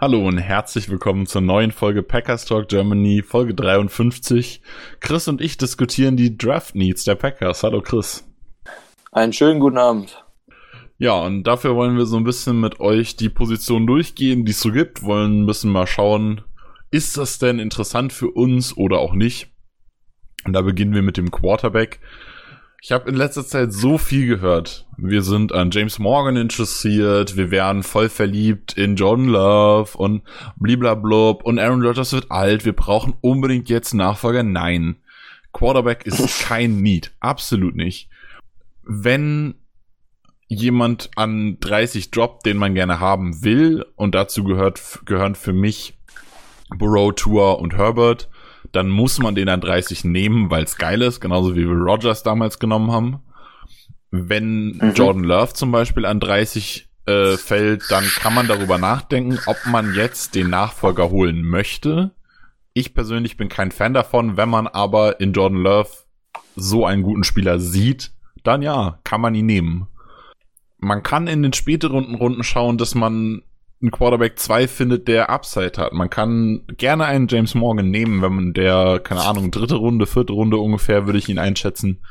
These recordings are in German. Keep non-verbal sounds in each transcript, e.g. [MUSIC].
Hallo und herzlich willkommen zur neuen Folge Packers Talk Germany, Folge 53. Chris und ich diskutieren die Draft Needs der Packers. Hallo Chris. Einen schönen guten Abend. Ja, und dafür wollen wir so ein bisschen mit euch die Position durchgehen, die es so gibt, wollen ein bisschen mal schauen, ist das denn interessant für uns oder auch nicht? Und da beginnen wir mit dem Quarterback. Ich habe in letzter Zeit so viel gehört. Wir sind an James Morgan interessiert, wir wären voll verliebt in John Love und bliblablub und Aaron Rodgers wird alt, wir brauchen unbedingt jetzt Nachfolger. Nein. Quarterback ist [LAUGHS] kein Need. Absolut nicht. Wenn jemand an 30 droppt, den man gerne haben will, und dazu gehört, gehören für mich Burrow, Tour und Herbert, dann muss man den an 30 nehmen, weil es geil ist, genauso wie wir Rogers damals genommen haben. Wenn mhm. Jordan Love zum Beispiel an 30 äh, fällt, dann kann man darüber nachdenken, ob man jetzt den Nachfolger holen möchte. Ich persönlich bin kein Fan davon, wenn man aber in Jordan Love so einen guten Spieler sieht, dann ja, kann man ihn nehmen. Man kann in den späteren Runden schauen, dass man einen Quarterback 2 findet, der Upside hat. Man kann gerne einen James Morgan nehmen, wenn man der, keine Ahnung, dritte Runde, vierte Runde ungefähr, würde ich ihn einschätzen.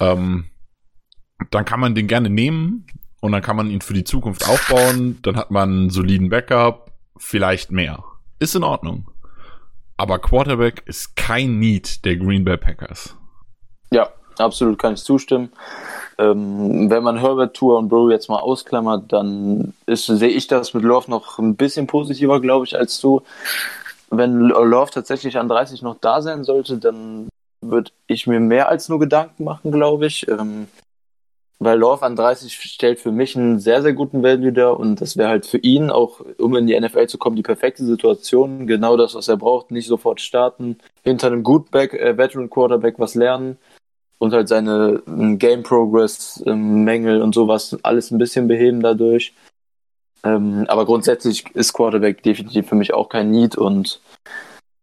Ähm, dann kann man den gerne nehmen und dann kann man ihn für die Zukunft aufbauen. Dann hat man einen soliden Backup, vielleicht mehr. Ist in Ordnung. Aber Quarterback ist kein Need der Green Bay Packers. Ja, absolut kann ich zustimmen. Ähm, wenn man Herbert, Tour und Burrow jetzt mal ausklammert, dann sehe ich das mit Love noch ein bisschen positiver, glaube ich, als du. Wenn Love tatsächlich an 30 noch da sein sollte, dann würde ich mir mehr als nur Gedanken machen, glaube ich. Ähm, weil Love an 30 stellt für mich einen sehr, sehr guten Value dar und das wäre halt für ihn auch, um in die NFL zu kommen, die perfekte Situation. Genau das, was er braucht. Nicht sofort starten, hinter einem gut Back, äh, Veteran Quarterback was lernen und halt seine ähm, Game Progress ähm, Mängel und sowas alles ein bisschen beheben dadurch. Ähm, aber grundsätzlich ist Quarterback definitiv für mich auch kein Need und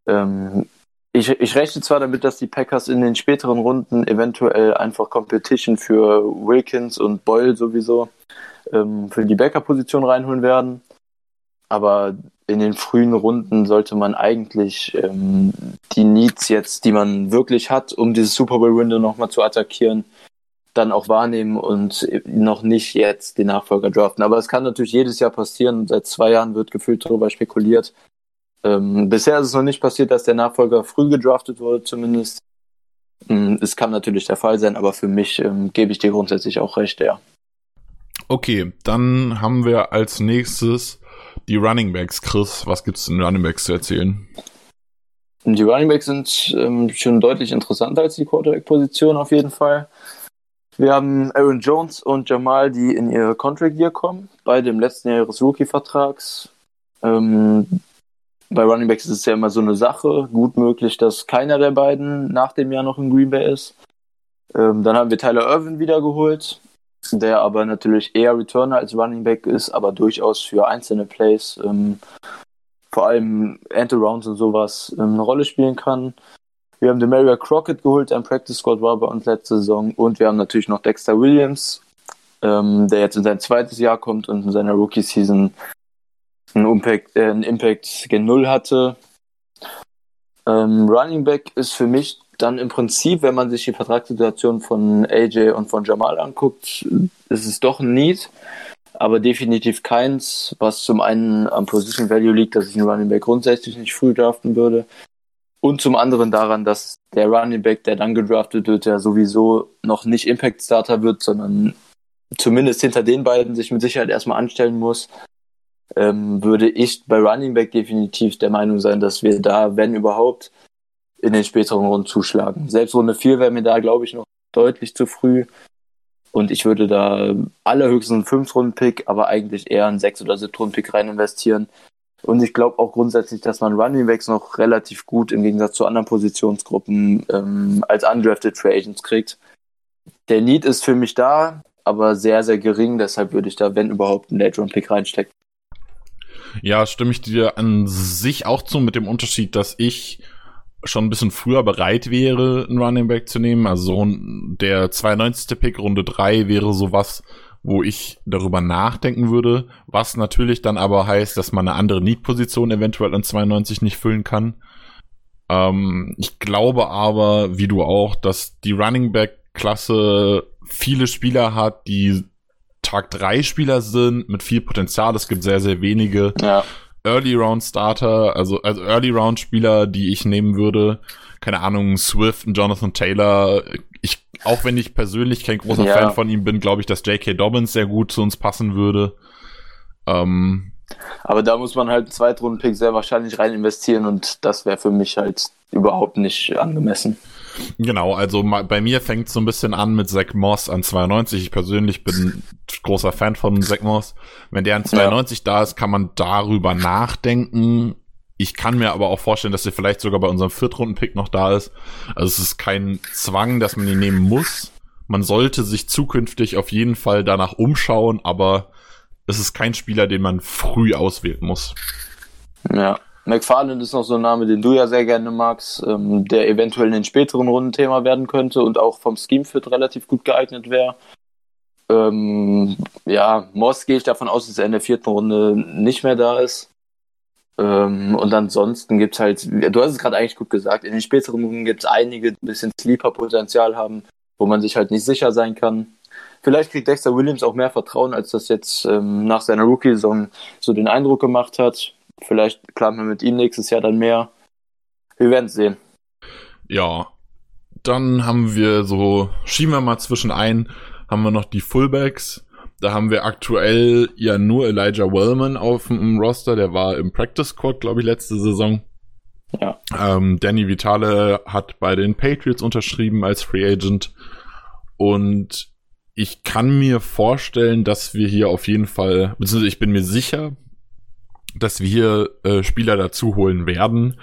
ähm, ich, ich rechne zwar damit, dass die Packers in den späteren Runden eventuell einfach Competition für Wilkins und Boyle sowieso ähm, für die Backup-Position reinholen werden. Aber in den frühen Runden sollte man eigentlich ähm, die Needs jetzt, die man wirklich hat, um dieses Super Bowl Window nochmal zu attackieren, dann auch wahrnehmen und noch nicht jetzt den Nachfolger draften. Aber es kann natürlich jedes Jahr passieren. Seit zwei Jahren wird gefühlt darüber spekuliert. Ähm, bisher ist es noch nicht passiert, dass der Nachfolger früh gedraftet wurde, zumindest. Ähm, es kann natürlich der Fall sein, aber für mich ähm, gebe ich dir grundsätzlich auch recht, ja. Okay, dann haben wir als nächstes die Running Backs, Chris, was gibt es in Running Backs zu erzählen? Die Running Backs sind ähm, schon deutlich interessanter als die Quarterback-Position auf jeden Fall. Wir haben Aaron Jones und Jamal, die in ihr Contract Year kommen, beide im letzten Jahr ihres Rookie-Vertrags. Ähm, bei Running Backs ist es ja immer so eine Sache. Gut möglich, dass keiner der beiden nach dem Jahr noch in Green Bay ist. Ähm, dann haben wir Tyler Irvin wiedergeholt der aber natürlich eher Returner als Running Back ist, aber durchaus für einzelne Plays, ähm, vor allem End-Arounds und sowas, ähm, eine Rolle spielen kann. Wir haben Demaria Crockett geholt, im Practice Squad war bei uns letzte Saison. Und wir haben natürlich noch Dexter Williams, ähm, der jetzt in sein zweites Jahr kommt und in seiner Rookie-Season einen Impact, äh, einen Impact gen Null hatte. Ähm, Running Back ist für mich dann im Prinzip, wenn man sich die Vertragssituation von AJ und von Jamal anguckt, ist es doch ein Need, aber definitiv keins, was zum einen am Position Value liegt, dass ich einen Running Back grundsätzlich nicht früh draften würde. Und zum anderen daran, dass der Running Back, der dann gedraftet wird, ja sowieso noch nicht Impact Starter wird, sondern zumindest hinter den beiden sich mit Sicherheit erstmal anstellen muss, ähm, würde ich bei Running Back definitiv der Meinung sein, dass wir da, wenn überhaupt, in den späteren Runden zuschlagen. Selbst Runde 4 wäre mir da, glaube ich, noch deutlich zu früh. Und ich würde da allerhöchstens einen 5-Runden-Pick, aber eigentlich eher einen 6- oder 7-Runden-Pick rein investieren. Und ich glaube auch grundsätzlich, dass man Running Backs noch relativ gut im Gegensatz zu anderen Positionsgruppen ähm, als undrafted Free Agents kriegt. Der Need ist für mich da, aber sehr, sehr gering. Deshalb würde ich da, wenn überhaupt, einen Late-Round-Pick reinstecken. Ja, stimme ich dir an sich auch zu, mit dem Unterschied, dass ich schon ein bisschen früher bereit wäre, einen Running Back zu nehmen. Also so der 92. Pick, Runde 3 wäre sowas, wo ich darüber nachdenken würde, was natürlich dann aber heißt, dass man eine andere Need-Position eventuell an 92 nicht füllen kann. Ähm, ich glaube aber, wie du auch, dass die Running Back-Klasse viele Spieler hat, die Tag 3 Spieler sind, mit viel Potenzial. Es gibt sehr, sehr wenige. Ja. Early Round Starter, also, also Early Round Spieler, die ich nehmen würde. Keine Ahnung, Swift und Jonathan Taylor. Ich, auch wenn ich persönlich kein großer ja. Fan von ihm bin, glaube ich, dass J.K. Dobbins sehr gut zu uns passen würde. Ähm, aber da muss man halt einen Zweitrunden-Pick sehr wahrscheinlich rein investieren und das wäre für mich halt überhaupt nicht angemessen. Genau, also bei mir fängt es so ein bisschen an mit Zach Moss an 92. Ich persönlich bin großer Fan von Zach Moss. Wenn der an 92 ja. da ist, kann man darüber nachdenken. Ich kann mir aber auch vorstellen, dass er vielleicht sogar bei unserem Viertrunden-Pick noch da ist. Also es ist kein Zwang, dass man ihn nehmen muss. Man sollte sich zukünftig auf jeden Fall danach umschauen, aber es ist kein Spieler, den man früh auswählen muss. Ja. McFarland ist noch so ein Name, den du ja sehr gerne magst, ähm, der eventuell in den späteren Runden Thema werden könnte und auch vom Scheme Fit relativ gut geeignet wäre. Ähm, ja, Moss gehe ich davon aus, dass er in der vierten Runde nicht mehr da ist. Ähm, und ansonsten gibt es halt, du hast es gerade eigentlich gut gesagt, in den späteren Runden gibt es einige, die ein bisschen Sleeper-Potenzial haben, wo man sich halt nicht sicher sein kann. Vielleicht kriegt Dexter Williams auch mehr Vertrauen, als das jetzt ähm, nach seiner Rookie-Saison so den Eindruck gemacht hat. Vielleicht plant man mit ihm nächstes Jahr dann mehr. Wir werden es sehen. Ja, dann haben wir so, schieben wir mal zwischen ein, haben wir noch die Fullbacks. Da haben wir aktuell ja nur Elijah Wellman auf dem Roster, der war im Practice Squad, glaube ich, letzte Saison. Ja. Ähm, Danny Vitale hat bei den Patriots unterschrieben als Free Agent. Und ich kann mir vorstellen, dass wir hier auf jeden Fall, beziehungsweise ich bin mir sicher, dass wir äh, Spieler dazu holen werden.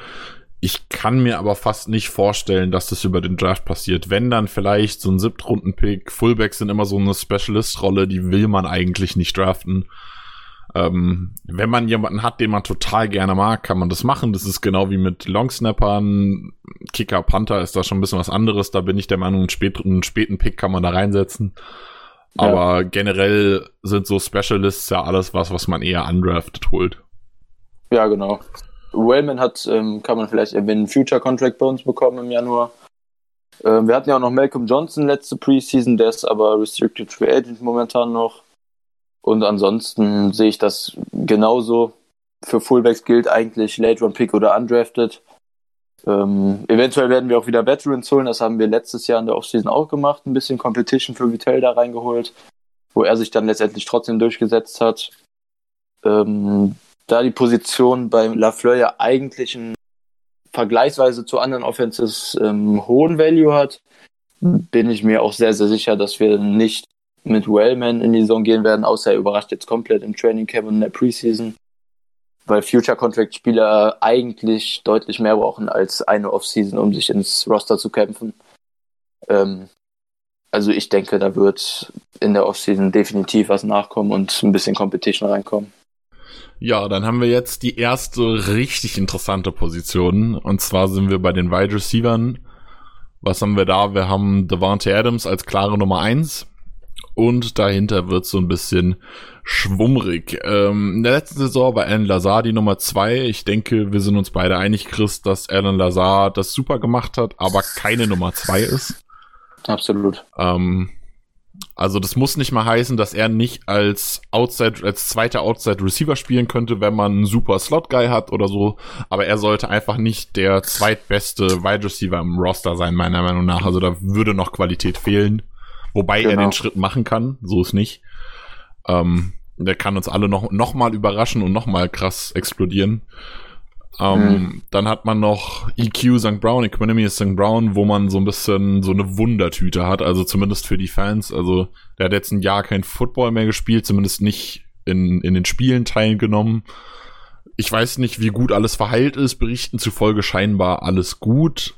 Ich kann mir aber fast nicht vorstellen, dass das über den Draft passiert. Wenn dann vielleicht so ein Siebtrunden-Pick, Fullbacks sind immer so eine Specialist-Rolle, die will man eigentlich nicht draften. Ähm, wenn man jemanden hat, den man total gerne mag, kann man das machen. Das ist genau wie mit Longsnappern. Kicker, Panther ist da schon ein bisschen was anderes. Da bin ich der Meinung, einen späten, einen späten Pick kann man da reinsetzen. Aber ja. generell sind so Specialists ja alles was, was man eher undrafted holt. Ja, genau. Wellman hat, ähm, kann man vielleicht erwähnen, Future Contract bei uns bekommen im Januar. Ähm, wir hatten ja auch noch Malcolm Johnson letzte Preseason, der ist aber Restricted Free Agent momentan noch. Und ansonsten sehe ich das genauso. Für Fullbacks gilt eigentlich Late Round Pick oder Undrafted. Ähm, eventuell werden wir auch wieder Veterans holen. Das haben wir letztes Jahr in der Offseason auch gemacht. Ein bisschen Competition für Vitell da reingeholt, wo er sich dann letztendlich trotzdem durchgesetzt hat. Ähm, da die Position bei Lafleur ja eigentlich einen vergleichsweise zu anderen Offenses ähm, hohen Value hat, bin ich mir auch sehr, sehr sicher, dass wir nicht mit Wellman in die Saison gehen werden, außer er überrascht jetzt komplett im Training Camp und in der Preseason, weil Future Contract Spieler eigentlich deutlich mehr brauchen als eine Offseason, um sich ins Roster zu kämpfen. Ähm, also ich denke, da wird in der Offseason definitiv was nachkommen und ein bisschen Competition reinkommen. Ja, dann haben wir jetzt die erste richtig interessante Position. Und zwar sind wir bei den Wide Receivern. Was haben wir da? Wir haben Devante Adams als klare Nummer eins Und dahinter wird so ein bisschen schwummrig. Ähm, in der letzten Saison war Alan Lazar die Nummer zwei. Ich denke, wir sind uns beide einig, Chris, dass Alan Lazar das super gemacht hat, aber keine Nummer zwei ist. Absolut. Ähm, also das muss nicht mal heißen, dass er nicht als Outside, als zweiter Outside Receiver spielen könnte, wenn man einen super Slot Guy hat oder so. Aber er sollte einfach nicht der zweitbeste Wide Receiver im Roster sein, meiner Meinung nach. Also da würde noch Qualität fehlen. Wobei genau. er den Schritt machen kann, so ist nicht. Ähm, der kann uns alle noch, noch mal überraschen und noch mal krass explodieren. Ähm, mhm. Dann hat man noch EQ St. Brown, Equanimity St. Brown, wo man so ein bisschen so eine Wundertüte hat, also zumindest für die Fans. Also der hat jetzt ein Jahr kein Football mehr gespielt, zumindest nicht in, in den Spielen teilgenommen. ich weiß nicht, wie gut alles verheilt ist. Berichten zufolge scheinbar alles gut.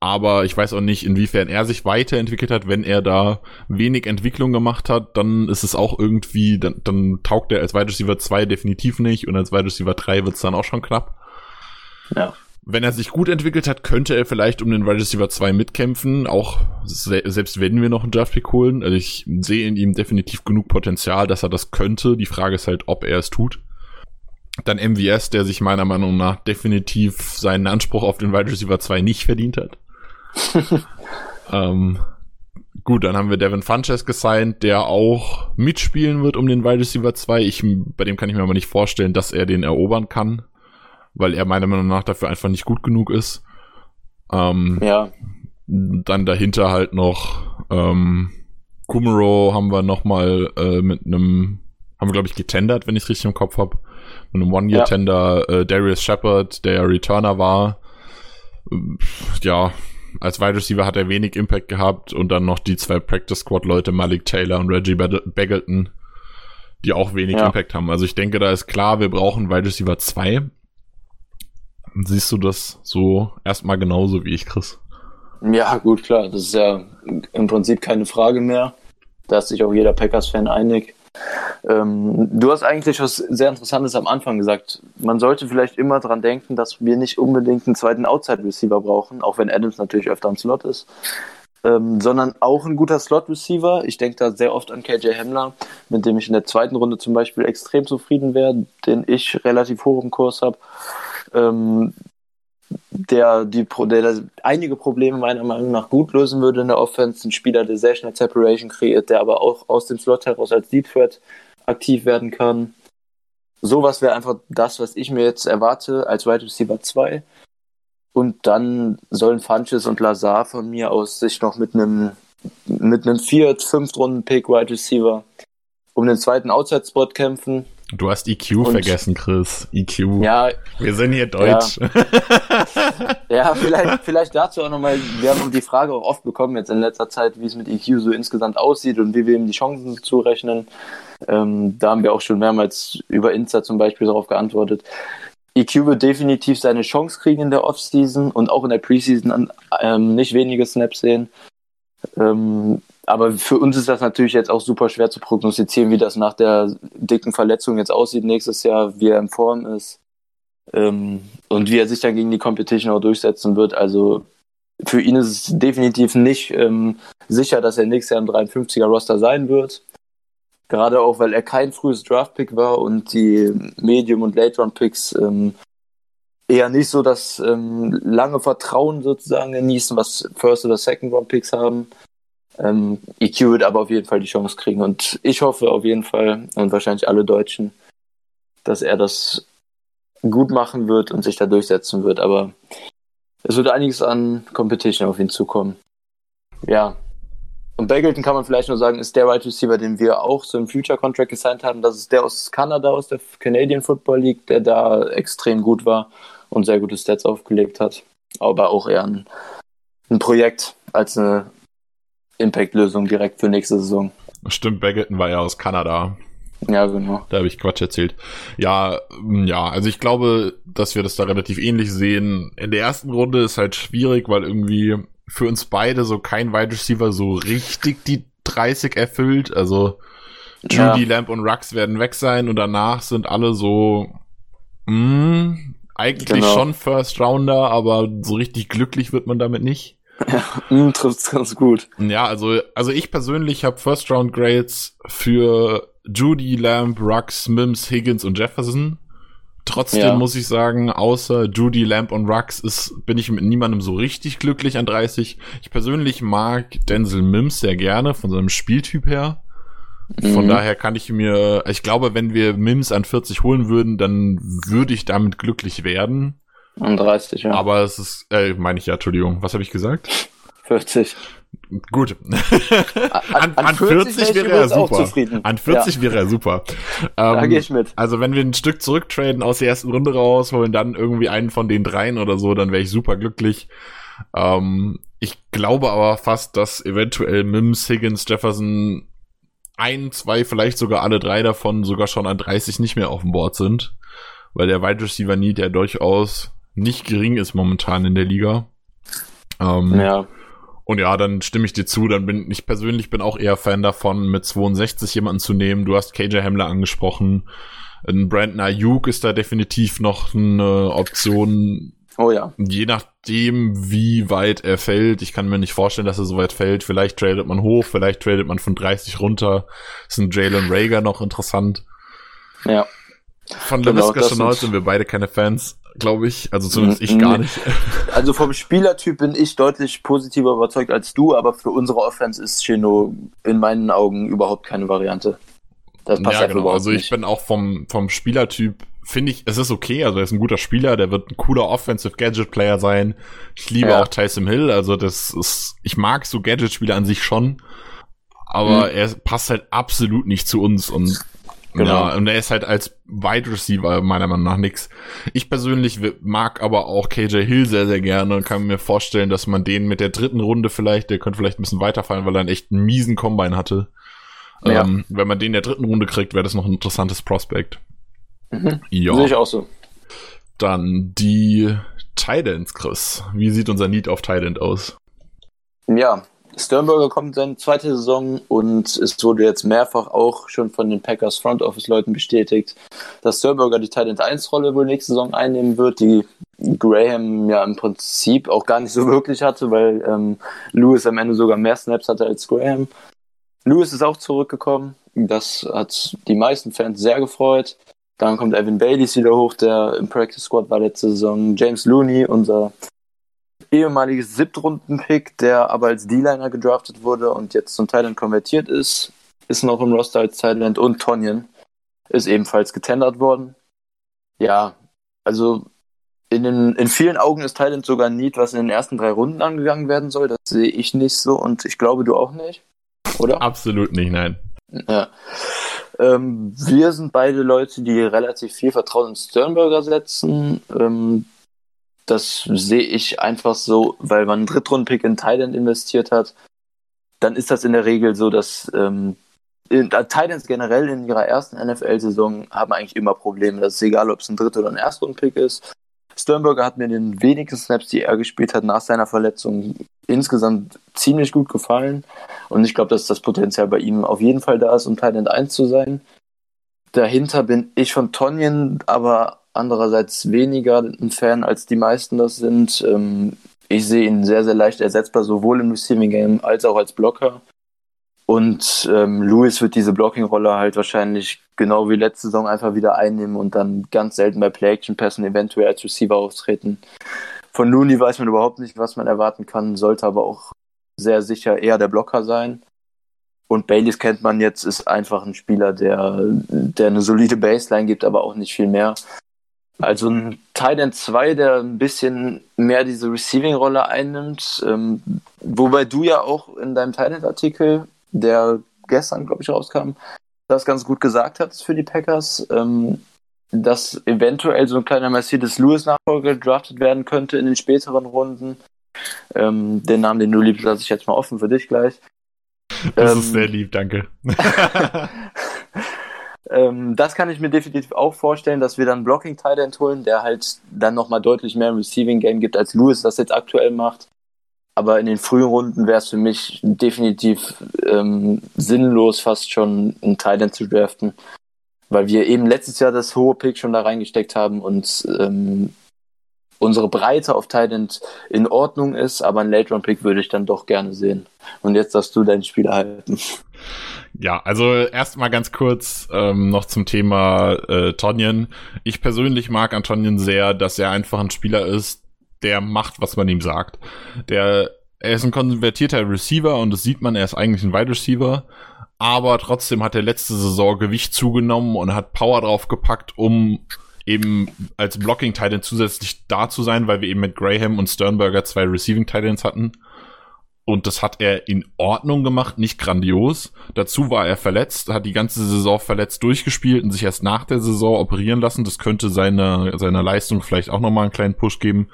Aber ich weiß auch nicht, inwiefern er sich weiterentwickelt hat. Wenn er da wenig Entwicklung gemacht hat, dann ist es auch irgendwie, dann, dann taugt er als Wide Receiver 2 definitiv nicht und als Wide Receiver 3 wird es dann auch schon knapp. Ja. Wenn er sich gut entwickelt hat, könnte er vielleicht um den Wide Receiver 2 mitkämpfen, auch se selbst wenn wir noch einen Draftpick holen. Also ich sehe in ihm definitiv genug Potenzial, dass er das könnte. Die Frage ist halt, ob er es tut. Dann MVS, der sich meiner Meinung nach definitiv seinen Anspruch auf den Wide Receiver 2 nicht verdient hat. [LAUGHS] ähm, gut, dann haben wir Devin Funches gesigned, der auch mitspielen wird um den Wide Receiver 2. Ich, bei dem kann ich mir aber nicht vorstellen, dass er den erobern kann, weil er meiner Meinung nach dafür einfach nicht gut genug ist. Ähm, ja. Dann dahinter halt noch ähm, Kumaro haben wir nochmal äh, mit einem, haben wir glaube ich getendert, wenn ich es richtig im Kopf habe. Mit einem One-Year-Tender, ja. äh, Darius Shepard, der Returner war. Ja, als Wide Receiver hat er wenig Impact gehabt und dann noch die zwei Practice Squad Leute, Malik Taylor und Reggie Baggleton, die auch wenig ja. Impact haben. Also ich denke, da ist klar, wir brauchen Wide Receiver 2. Siehst du das so erstmal genauso wie ich, Chris? Ja, gut, klar. Das ist ja im Prinzip keine Frage mehr. Da ist sich auch jeder Packers-Fan einig. Ähm, du hast eigentlich was sehr Interessantes am Anfang gesagt. Man sollte vielleicht immer dran denken, dass wir nicht unbedingt einen zweiten Outside-Receiver brauchen, auch wenn Adams natürlich öfter ein Slot ist, ähm, sondern auch ein guter Slot-Receiver. Ich denke da sehr oft an KJ Hamler, mit dem ich in der zweiten Runde zum Beispiel extrem zufrieden wäre, den ich relativ hoch im Kurs habe. Ähm, der, die, der einige Probleme meiner Meinung nach gut lösen würde in der Offense. Ein Spieler, der sehr schnell Separation kreiert, der aber auch aus dem Slot heraus als Deep Threat aktiv werden kann. Sowas wäre einfach das, was ich mir jetzt erwarte als Wide Receiver 2. Und dann sollen Funches und Lazar von mir aus sich noch mit einem mit einem 4 5 Runden Pick Wide Receiver um den zweiten Outside Spot kämpfen. Du hast EQ und, vergessen, Chris. EQ. Ja. Wir sind hier deutsch. Ja, [LAUGHS] ja vielleicht, vielleicht dazu auch nochmal. Wir haben die Frage auch oft bekommen jetzt in letzter Zeit, wie es mit EQ so insgesamt aussieht und wie wir ihm die Chancen zurechnen. Ähm, da haben wir auch schon mehrmals über Insta zum Beispiel darauf geantwortet. EQ wird definitiv seine Chance kriegen in der Offseason und auch in der Preseason ähm, nicht wenige Snaps sehen. Ähm, aber für uns ist das natürlich jetzt auch super schwer zu prognostizieren, wie das nach der dicken Verletzung jetzt aussieht nächstes Jahr, wie er in Form ist ähm, und wie er sich dann gegen die Competition auch durchsetzen wird. Also für ihn ist es definitiv nicht ähm, sicher, dass er nächstes Jahr im 53er Roster sein wird. Gerade auch, weil er kein frühes Draft-Pick war und die Medium- und Late-Round-Picks ähm, eher nicht so das ähm, lange Vertrauen sozusagen genießen, was First- oder Second-Round-Picks haben. Ähm, EQ wird aber auf jeden Fall die Chance kriegen und ich hoffe auf jeden Fall und wahrscheinlich alle Deutschen, dass er das gut machen wird und sich da durchsetzen wird. Aber es wird einiges an Competition auf ihn zukommen. Ja. Und Bagleton kann man vielleicht nur sagen, ist der Wide Receiver, den wir auch so im Future Contract gesigned haben. Das ist der aus Kanada, aus der Canadian Football League, der da extrem gut war und sehr gute Stats aufgelegt hat. Aber auch eher ein, ein Projekt als eine Impact-Lösung direkt für nächste Saison. Stimmt, Bagleton war ja aus Kanada. Ja, genau. Da habe ich Quatsch erzählt. Ja, mm, ja, also ich glaube, dass wir das da relativ ähnlich sehen. In der ersten Runde ist halt schwierig, weil irgendwie für uns beide so kein Wide Receiver so richtig die 30 erfüllt. Also Judy, ja. Lamp und Rux werden weg sein und danach sind alle so mh, mm, eigentlich genau. schon First Rounder, aber so richtig glücklich wird man damit nicht. Ja, mm, trifft's ganz gut. Ja, also, also ich persönlich habe First Round Grades für Judy, Lamb, Rux, Mims, Higgins und Jefferson. Trotzdem ja. muss ich sagen, außer Judy, Lamb und Rux ist, bin ich mit niemandem so richtig glücklich an 30. Ich persönlich mag Denzel Mims sehr gerne von seinem Spieltyp her. Von mhm. daher kann ich mir, ich glaube, wenn wir Mims an 40 holen würden, dann würde ich damit glücklich werden. An 30, ja. Aber es ist, äh, meine ich ja, Entschuldigung, was habe ich gesagt? 40. Gut. [LAUGHS] An, an, an 40, 40 wäre er super. An 40 ja. wäre er super. Ähm, [LAUGHS] da gehe ich mit. Also wenn wir ein Stück zurücktraden aus der ersten Runde raus, holen dann irgendwie einen von den dreien oder so, dann wäre ich super glücklich. Ähm, ich glaube aber fast, dass eventuell Mims, Higgins, Jefferson ein, zwei, vielleicht sogar alle drei davon sogar schon an 30 nicht mehr auf dem Board sind. weil der Wide Receiver Need ja durchaus nicht gering ist momentan in der Liga. Ähm, ja. Und ja, dann stimme ich dir zu. Dann bin ich persönlich bin auch eher Fan davon, mit 62 jemanden zu nehmen. Du hast KJ Hamler angesprochen. Ein Brandon Ayuk ist da definitiv noch eine Option. Oh ja. Je nachdem, wie weit er fällt. Ich kann mir nicht vorstellen, dass er so weit fällt. Vielleicht tradet man hoch, vielleicht tradet man von 30 runter. Ist ein Jalen Rager noch interessant. Ja. Von genau, LaVisca Chenault sind wir beide keine Fans, glaube ich. Also zumindest ich gar nicht. [LAUGHS] Also vom Spielertyp bin ich deutlich positiver überzeugt als du, aber für unsere Offense ist Chino in meinen Augen überhaupt keine Variante. Das passt ja, genau. Also ich nicht. bin auch vom, vom Spielertyp, finde ich, es ist okay. Also er ist ein guter Spieler, der wird ein cooler Offensive Gadget Player sein. Ich liebe ja. auch Tyson Hill, also das ist, ich mag so Gadget-Spieler an sich schon. Aber mhm. er passt halt absolut nicht zu uns und Genau. Ja, und er ist halt als Wide Receiver meiner Meinung nach nix. Ich persönlich mag aber auch KJ Hill sehr, sehr gerne und kann mir vorstellen, dass man den mit der dritten Runde vielleicht, der könnte vielleicht ein bisschen weiterfallen, weil er einen echt miesen Combine hatte. Ja. Ähm, wenn man den in der dritten Runde kriegt, wäre das noch ein interessantes Prospect. Mhm. Ja. Sehe ich auch so. Dann die Tidans, Chris. Wie sieht unser Need auf Tident aus? Ja, Sternberger kommt seine zweite Saison und es wurde jetzt mehrfach auch schon von den Packers Front Office Leuten bestätigt, dass Sternberger die Titan 1 Rolle wohl nächste Saison einnehmen wird, die Graham ja im Prinzip auch gar nicht so [LAUGHS] wirklich hatte, weil ähm, Lewis am Ende sogar mehr Snaps hatte als Graham. Lewis ist auch zurückgekommen. Das hat die meisten Fans sehr gefreut. Dann kommt Evan Baileys wieder hoch, der im Practice Squad war letzte Saison. James Looney, unser ehemaliges Siebtrunden-Pick, der aber als D-Liner gedraftet wurde und jetzt zum Thailand konvertiert ist, ist noch im Roster als Thailand und Tonyan ist ebenfalls getendert worden. Ja, also in, den, in vielen Augen ist Thailand sogar ein Need, was in den ersten drei Runden angegangen werden soll. Das sehe ich nicht so und ich glaube, du auch nicht, oder? Absolut nicht, nein. Ja. Ähm, wir sind beide Leute, die relativ viel Vertrauen in Sternberger setzen. Ähm, das sehe ich einfach so, weil man einen Drittrunden-Pick in Thailand investiert hat. Dann ist das in der Regel so, dass ähm, Titans generell in ihrer ersten NFL-Saison haben eigentlich immer Probleme. Das ist egal, ob es ein Dritt- oder ein Erstrunden-Pick ist. Sternberger hat mir in den wenigen Snaps, die er gespielt hat, nach seiner Verletzung insgesamt ziemlich gut gefallen. Und ich glaube, dass das Potenzial bei ihm auf jeden Fall da ist, um Titan 1 zu sein. Dahinter bin ich von Tonjen aber andererseits weniger ein Fan, als die meisten das sind. Ähm, ich sehe ihn sehr, sehr leicht ersetzbar, sowohl im Receiving Game als auch als Blocker. Und ähm, Lewis wird diese Blocking-Rolle halt wahrscheinlich genau wie letzte Saison einfach wieder einnehmen und dann ganz selten bei Play-Action-Pässen eventuell als Receiver auftreten. Von Looney weiß man überhaupt nicht, was man erwarten kann, sollte aber auch sehr sicher eher der Blocker sein. Und Baileys kennt man jetzt, ist einfach ein Spieler, der, der eine solide Baseline gibt, aber auch nicht viel mehr. Also ein Titan 2, der ein bisschen mehr diese Receiving-Rolle einnimmt, ähm, wobei du ja auch in deinem Titan-Artikel, der gestern, glaube ich, rauskam, das ganz gut gesagt hast für die Packers, ähm, dass eventuell so ein kleiner Mercedes Lewis-Nachfolger gedraftet werden könnte in den späteren Runden. Ähm, den Namen, den du liebst, lasse ich jetzt mal offen für dich gleich. Das ist ähm, sehr lieb, danke. [LAUGHS] Ähm, das kann ich mir definitiv auch vorstellen, dass wir dann Blocking End holen, der halt dann nochmal deutlich mehr im Receiving Game gibt, als Lewis das jetzt aktuell macht. Aber in den frühen Runden wäre es für mich definitiv ähm, sinnlos, fast schon einen End zu draften, weil wir eben letztes Jahr das hohe Pick schon da reingesteckt haben und ähm, unsere Breite auf End in Ordnung ist, aber ein Late Round Pick würde ich dann doch gerne sehen. Und jetzt darfst du dein Spiel erhalten. Ja, also erstmal ganz kurz ähm, noch zum Thema äh, Tonjen. Ich persönlich mag Antonien sehr, dass er einfach ein Spieler ist, der macht, was man ihm sagt. Der, er ist ein konvertierter Receiver und das sieht man, er ist eigentlich ein Wide Receiver, aber trotzdem hat er letzte Saison Gewicht zugenommen und hat Power draufgepackt, um eben als Blocking Titan zusätzlich da zu sein, weil wir eben mit Graham und Sternberger zwei Receiving Titans hatten. Und das hat er in Ordnung gemacht, nicht grandios. Dazu war er verletzt, hat die ganze Saison verletzt durchgespielt und sich erst nach der Saison operieren lassen. Das könnte seiner seiner Leistung vielleicht auch nochmal einen kleinen Push geben.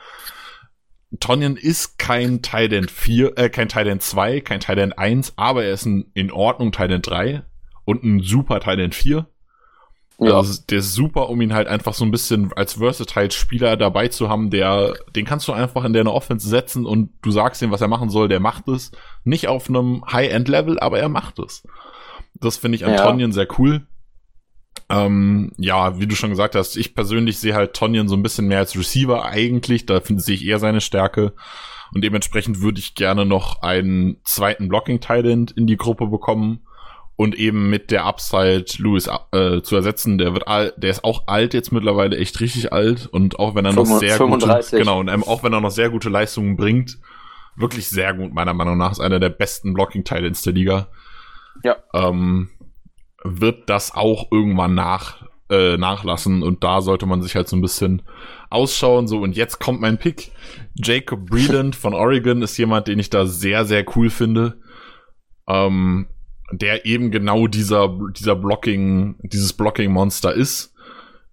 Tonyan ist kein Titan 4, äh, kein Titan 2, kein Titan 1, aber er ist ein in Ordnung Titan 3 und ein super Titan 4. Ja. Also der ist super, um ihn halt einfach so ein bisschen als Versatile-Spieler dabei zu haben, der, den kannst du einfach in deine Offense setzen und du sagst ihm, was er machen soll, der macht es. Nicht auf einem High-End-Level, aber er macht es. Das finde ich an ja. Tonyan sehr cool. Ähm, ja, wie du schon gesagt hast, ich persönlich sehe halt Tonyan so ein bisschen mehr als Receiver eigentlich. Da finde ich eher seine Stärke. Und dementsprechend würde ich gerne noch einen zweiten Blocking-Talent in die Gruppe bekommen und eben mit der Upside Lewis äh, zu ersetzen. Der wird alt, der ist auch alt jetzt mittlerweile, echt richtig alt und auch wenn er noch 35. sehr gute, genau und auch wenn er noch sehr gute Leistungen bringt, wirklich sehr gut meiner Meinung nach ist einer der besten Blocking Talents der Liga. Ja. Ähm, wird das auch irgendwann nach, äh, nachlassen und da sollte man sich halt so ein bisschen ausschauen. So, und jetzt kommt mein Pick. Jacob Breland von Oregon ist jemand, den ich da sehr, sehr cool finde. Ähm, der eben genau dieser, dieser Blocking, dieses Blocking-Monster ist.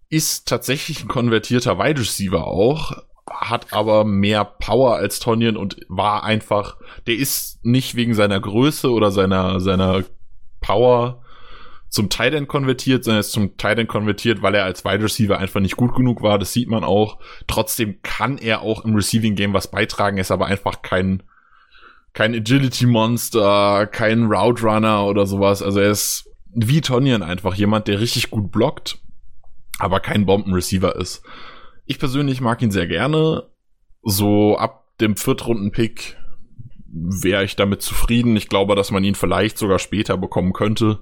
Ist tatsächlich ein konvertierter Wide Receiver auch, hat aber mehr Power als Tonyan und war einfach, der ist nicht wegen seiner Größe oder seiner, seiner Power zum Tight konvertiert, sondern ist zum Tight konvertiert, weil er als Wide Receiver einfach nicht gut genug war. Das sieht man auch. Trotzdem kann er auch im Receiving Game was beitragen, ist aber einfach kein, kein Agility Monster, kein Route Runner oder sowas. Also er ist wie Tonyan einfach jemand, der richtig gut blockt, aber kein Bomben-Receiver ist. Ich persönlich mag ihn sehr gerne. So ab dem Viertrunden-Pick wäre ich damit zufrieden. Ich glaube, dass man ihn vielleicht sogar später bekommen könnte.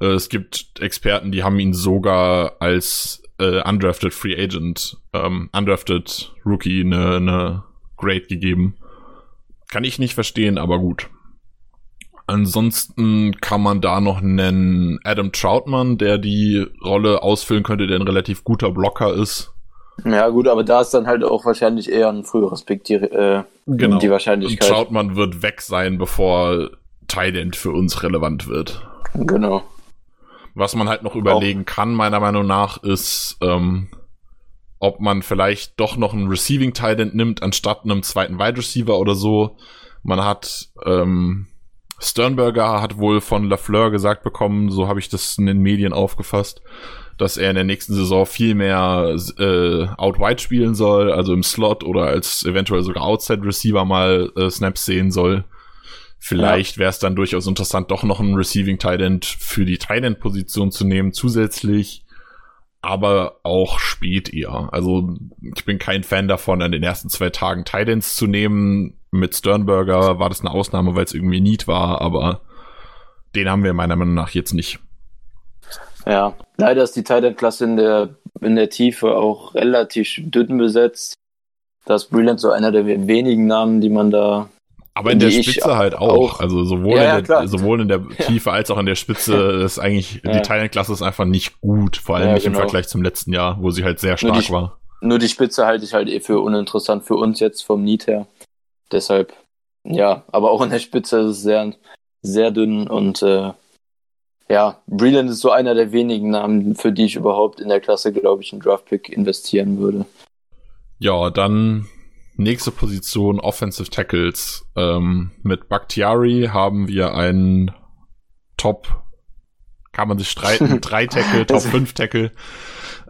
Äh, es gibt Experten, die haben ihn sogar als äh, undrafted Free Agent, ähm, undrafted Rookie eine, eine Grade gegeben. Kann ich nicht verstehen, aber gut. Ansonsten kann man da noch nennen Adam Troutman, der die Rolle ausfüllen könnte, der ein relativ guter Blocker ist. Ja, gut, aber da ist dann halt auch wahrscheinlich eher ein früheres Pick die, äh, genau. die Wahrscheinlichkeit. Und Troutman wird weg sein, bevor Tident für uns relevant wird. Genau. Was man halt noch überlegen kann, meiner Meinung nach, ist, ähm, ob man vielleicht doch noch einen Receiving Tight nimmt, anstatt einem zweiten Wide Receiver oder so. Man hat, ähm, Sternberger hat wohl von Lafleur gesagt bekommen, so habe ich das in den Medien aufgefasst, dass er in der nächsten Saison viel mehr äh, Out-Wide spielen soll, also im Slot oder als eventuell sogar Outside Receiver mal äh, Snaps sehen soll. Vielleicht wäre es dann durchaus interessant, doch noch einen Receiving Tight für die Tight Position zu nehmen zusätzlich, aber auch spät eher. Also ich bin kein Fan davon, an den ersten zwei Tagen Tight zu nehmen. Mit Sternberger war das eine Ausnahme, weil es irgendwie Need war, aber den haben wir meiner Meinung nach jetzt nicht. Ja, leider ist die Tight-Klasse in der, in der Tiefe auch relativ dünn besetzt. Da ist Brilliant so einer der wenigen Namen, die man da aber in der Spitze halt auch. auch. Also sowohl, ja, in der, sowohl in der Tiefe als auch in der Spitze ist eigentlich, ja. die Thailand-Klasse ist einfach nicht gut. Vor allem nicht genau. im Vergleich zum letzten Jahr, wo sie halt sehr stark nur war. Nur die Spitze halte ich halt eh für uninteressant für uns jetzt vom Need her. Deshalb, ja, aber auch in der Spitze ist es sehr, sehr dünn und äh, ja, Breland ist so einer der wenigen Namen, für die ich überhaupt in der Klasse, glaube ich, einen Draftpick investieren würde. Ja, dann Nächste Position Offensive Tackles. Ähm, mit Bakhtiari haben wir einen Top, kann man sich streiten, [LAUGHS] drei Tackle, Top 5 Tackle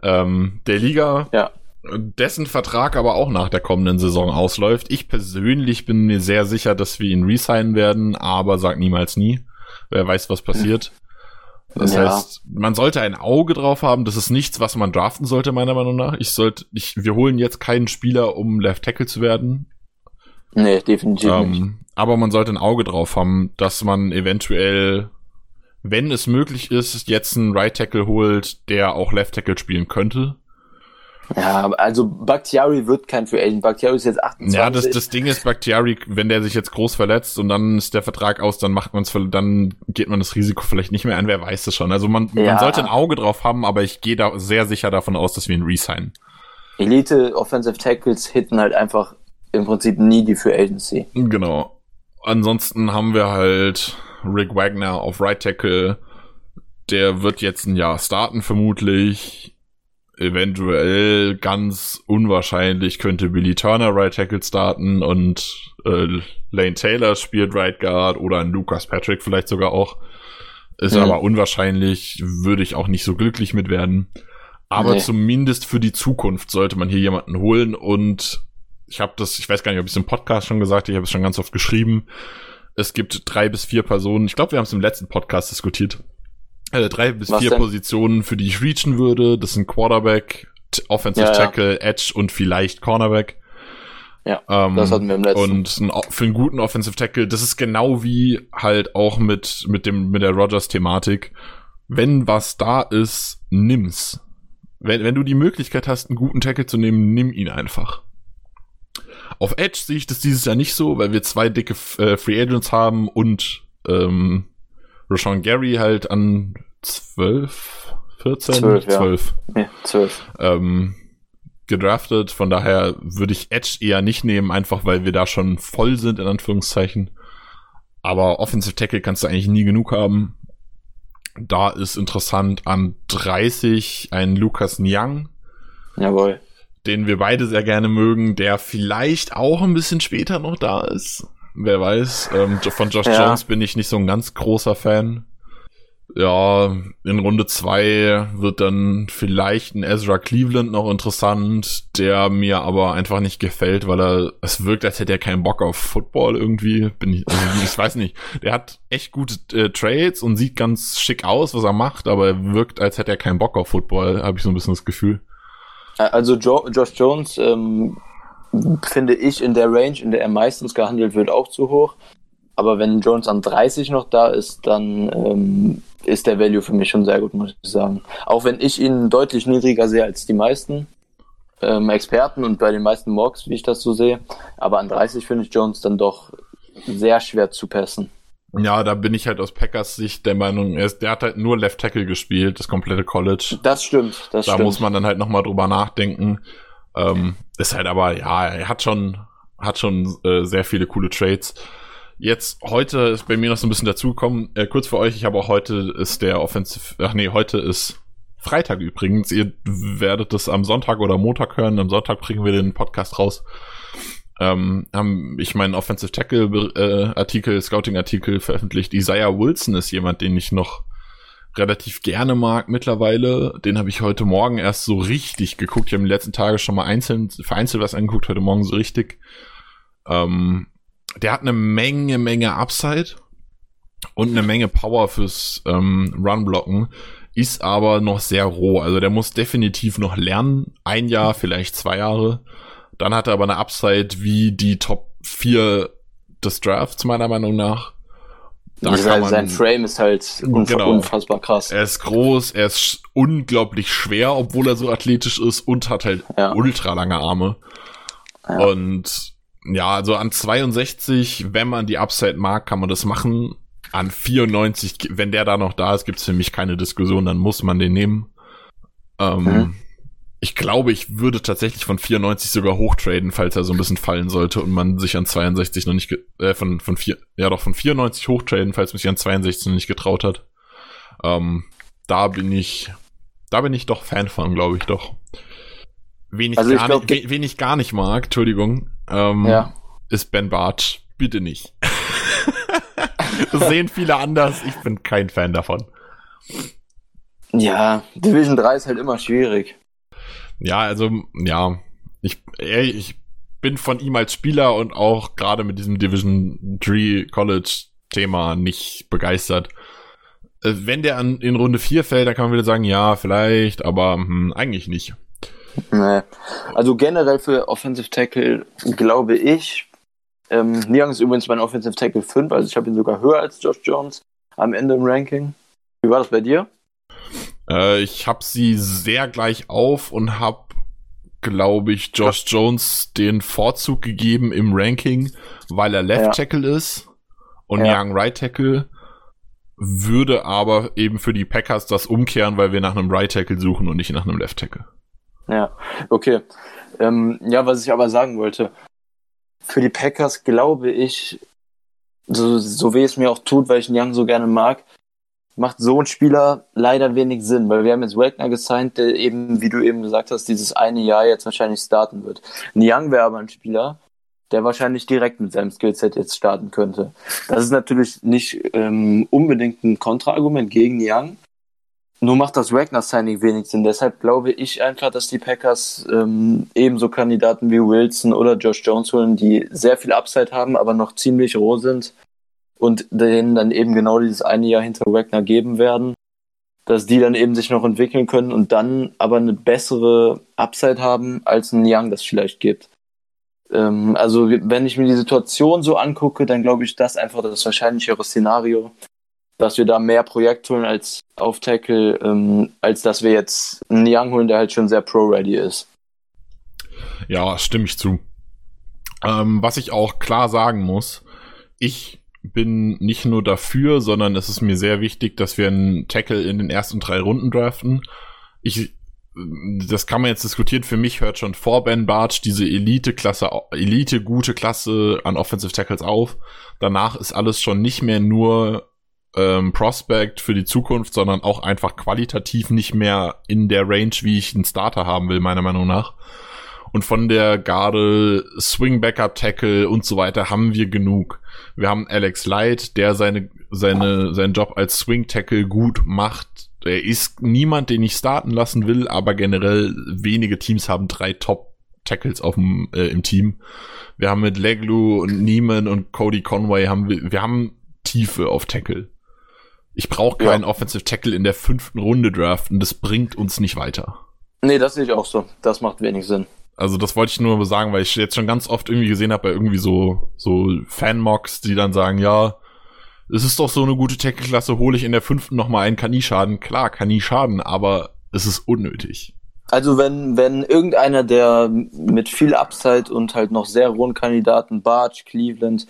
ähm, der Liga. Ja. Dessen Vertrag aber auch nach der kommenden Saison ausläuft. Ich persönlich bin mir sehr sicher, dass wir ihn resignen werden, aber sag niemals nie. Wer weiß, was passiert. Das ja. heißt, man sollte ein Auge drauf haben. Das ist nichts, was man draften sollte, meiner Meinung nach. Ich sollte, ich, wir holen jetzt keinen Spieler, um Left Tackle zu werden. Nee, definitiv ähm, nicht. Aber man sollte ein Auge drauf haben, dass man eventuell, wenn es möglich ist, jetzt einen Right Tackle holt, der auch Left Tackle spielen könnte. Ja, also Bakhtiari wird kein Free Agent. Bakhtiari ist jetzt 28. Ja, das, das Ding ist, Bakhtiari, wenn der sich jetzt groß verletzt und dann ist der Vertrag aus, dann macht man es, dann geht man das Risiko vielleicht nicht mehr ein. Wer weiß es schon. Also man, ja. man sollte ein Auge drauf haben, aber ich gehe da sehr sicher davon aus, dass wir ihn resignen. Elite Offensive Tackles hitten halt einfach im Prinzip nie die Free Agency. Genau. Ansonsten haben wir halt Rick Wagner auf Right Tackle. Der wird jetzt ein Jahr starten vermutlich eventuell ganz unwahrscheinlich könnte Billy Turner Right Tackle starten und äh, Lane Taylor spielt Right Guard oder ein Lucas Patrick vielleicht sogar auch. Ist Mhm. aber unwahrscheinlich, würde ich auch nicht so glücklich mit werden. Aber Nee. zumindest für die Zukunft sollte man hier jemanden holen und ich habe das, ich weiß gar nicht, ob ich es im Podcast schon gesagt habe, ich habe es schon ganz oft geschrieben. Es gibt drei bis vier Personen, ich glaube, wir haben es im letzten Podcast diskutiert. Äh, drei bis Was vier denn? Positionen, für die ich reachen würde. Das sind Quarterback, Offensive Ja, ja. Tackle, Edge und vielleicht Cornerback. Ja, Ähm, das hatten wir im letzten. Und ein, für einen guten Offensive Tackle, das ist genau wie halt auch mit, mit dem, mit der Rogers-Thematik. Wenn was da ist, nimm's. Wenn, wenn du die Möglichkeit hast, einen guten Tackle zu nehmen, nimm ihn einfach. Auf Edge sehe ich das dieses Jahr nicht so, weil wir zwei dicke äh, Free Agents haben und ähm, Rashawn Gary halt an 12, 14, Zwölf, ja. 12 Nee, zwölf. ähm, gedraftet. Von daher würde ich Edge eher nicht nehmen, einfach weil wir da schon voll sind, in Anführungszeichen. Aber Offensive Tackle kannst du eigentlich nie genug haben. Da ist interessant an 30 ein Lukas Nyang, Jawohl. den wir beide sehr gerne mögen, der vielleicht auch ein bisschen später noch da ist. Wer weiß. Ähm, von Josh Ja. Jones bin ich nicht so ein ganz großer Fan. Ja, in Runde zwei wird dann vielleicht ein Ezra Cleveland noch interessant, der mir aber einfach nicht gefällt, weil er, es wirkt, als hätte er keinen Bock auf Football irgendwie. Bin ich, also [LAUGHS] ich weiß nicht. Der hat echt gute äh, Trades und sieht ganz schick aus, was er macht, aber er wirkt, als hätte er keinen Bock auf Football, habe ich so ein bisschen das Gefühl. Also jo Josh Jones ähm, finde ich in der Range, in der er meistens gehandelt wird, auch zu hoch. Aber wenn Jones an 30 noch da ist, dann ähm, ist der Value für mich schon sehr gut, muss ich sagen. Auch wenn ich ihn deutlich niedriger sehe als die meisten ähm, Experten und bei den meisten Mocks, wie ich das so sehe. Aber an 30 finde ich Jones dann doch sehr schwer zu passen. Ja, da bin ich halt aus Packers Sicht der Meinung, er ist, der hat halt nur Left Tackle gespielt, das komplette College. Das stimmt, das da stimmt. muss man dann halt nochmal drüber nachdenken. Ähm, ist halt aber, ja, er hat schon, hat schon äh, sehr viele coole Trades. Jetzt, heute ist bei mir noch so ein bisschen dazugekommen. Äh, kurz für euch, ich habe auch heute ist der Offensive, ach nee, heute ist Freitag übrigens. Ihr werdet das am Sonntag oder Montag hören. Am Sonntag bringen wir den Podcast raus. Ähm, haben ich meinen Offensive Tackle äh, Artikel, Scouting Artikel veröffentlicht. Isaiah Wilson ist jemand, den ich noch relativ gerne mag mittlerweile. Den habe ich heute Morgen erst so richtig geguckt. Ich habe die letzten Tage schon mal einzeln, vereinzelt was angeguckt, heute Morgen so richtig. Ähm, der hat eine Menge, Menge Upside und eine Menge Power fürs ähm, Run-Blocken, ist aber noch sehr roh. Also der muss definitiv noch lernen. Ein Jahr, vielleicht zwei Jahre. Dann hat er aber eine Upside wie die Top 4 des Drafts, meiner Meinung nach. Da sein, man- sein Frame ist halt unf Genau. unfassbar krass. er ist groß, er ist unglaublich schwer, obwohl er so athletisch ist und hat halt Ja. ultra lange Arme. Ja. Und ja, also an 62, wenn man die Upside mag, kann man das machen. An 94, wenn der da noch da ist, gibt's für mich keine Diskussion, dann muss man den nehmen. Ähm, Mhm. Ich glaube, ich würde tatsächlich von 94 sogar hochtraden, falls er so ein bisschen fallen sollte und man sich an 62 noch nicht, äh, von, von vier, ja doch, von 94 hochtraden, falls man sich an 62 noch nicht getraut hat. Ähm, da bin ich, da bin ich doch Fan von, glaube ich doch. Wen ich, Also gar glaub, nicht, wen ich gar nicht mag, Entschuldigung, ähm, Ja. ist Ben Bartsch. Bitte nicht. [LAUGHS] das sehen viele anders. Ich bin kein Fan davon. Ja, Division 3 ist halt immer schwierig. Ja, also, ja, ich, ich bin von ihm als Spieler und auch gerade mit diesem Division 3 College Thema nicht begeistert. Äh, Wenn der an, in Runde 4 fällt, dann kann man wieder sagen, ja, vielleicht, aber hm, eigentlich nicht. Nee. Also generell für Offensive Tackle glaube ich, ähm, Niang ist übrigens mein Offensive Tackle 5, also ich habe ihn sogar höher als Josh Jones am Ende im Ranking. Wie war das bei dir? Äh, ich habe sie sehr gleich auf und habe, glaube ich, Josh Jones den Vorzug gegeben im Ranking, weil er Left Ja. Tackle ist und Ja. Young Right Tackle. Würde aber eben für die Packers das umkehren, weil wir nach einem Right Tackle suchen und nicht nach einem Left Tackle. Ja, okay. Ähm, ja, was ich aber sagen wollte, für die Packers glaube ich, so, so weh es mir auch tut, weil ich Niang so gerne mag, macht so ein Spieler leider wenig Sinn, weil wir haben jetzt Wagner gesigned, der eben, wie du eben gesagt hast, dieses eine Jahr jetzt wahrscheinlich starten wird. Niang wäre aber ein Spieler, der wahrscheinlich direkt mit seinem Skillset jetzt starten könnte. Das ist natürlich nicht ähm, unbedingt ein Kontraargument gegen Young. Nur macht das Wagner-Signing wenig Sinn. Deshalb glaube ich einfach, dass die Packers ähm, ebenso Kandidaten wie Wilson oder Josh Jones holen, die sehr viel Upside haben, aber noch ziemlich roh sind und denen dann eben genau dieses eine Jahr hinter Wagner geben werden, dass die dann eben sich noch entwickeln können und dann aber eine bessere Upside haben, als ein Young das vielleicht gibt. Ähm, also wenn ich mir die Situation so angucke, dann glaube ich, das einfach das wahrscheinlichere Szenario, dass wir da mehr Projekt holen als auf Tackle, ähm, als dass wir jetzt einen Young holen, der halt schon sehr pro-ready ist. Ja, stimme ich zu. Ähm, was ich auch klar sagen muss, ich bin nicht nur dafür, sondern es ist mir sehr wichtig, dass wir einen Tackle in den ersten drei Runden draften. Ich das kann man jetzt diskutieren. Für mich hört schon vor Ben Bartsch diese Elite-Klasse, Elite-gute Klasse an Offensive Tackles auf. Danach ist alles schon nicht mehr nur ähm, Prospect für die Zukunft, sondern auch einfach qualitativ nicht mehr in der Range, wie ich einen Starter haben will, meiner Meinung nach. Und von der Garde, Swing Backup Tackle und so weiter haben wir genug. Wir haben Alex Light, der seine, seine, seinen Job als Swing Tackle gut macht er ist niemand, den ich starten lassen will, aber generell wenige Teams haben drei Top Tackles auf dem, äh, im Team. Wir haben mit Leglu und Neiman und Cody Conway haben wir, wir haben Tiefe auf Tackle. Ich brauche keinen ja. Offensive Tackle in der fünften Runde draften, das bringt uns nicht weiter. Nee, das sehe ich auch so. Das macht wenig Sinn. Also das wollte ich nur sagen, weil ich jetzt schon ganz oft irgendwie gesehen habe bei irgendwie so so Fanmocks, die dann sagen, ja, es ist doch so eine gute Tackle-Klasse, hole ich in der fünften nochmal einen, kann nie schaden. Klar, kann nie schaden, aber es ist unnötig. Also wenn, wenn irgendeiner der mit viel Upside und halt noch sehr hohen Kandidaten, Barge, Cleveland,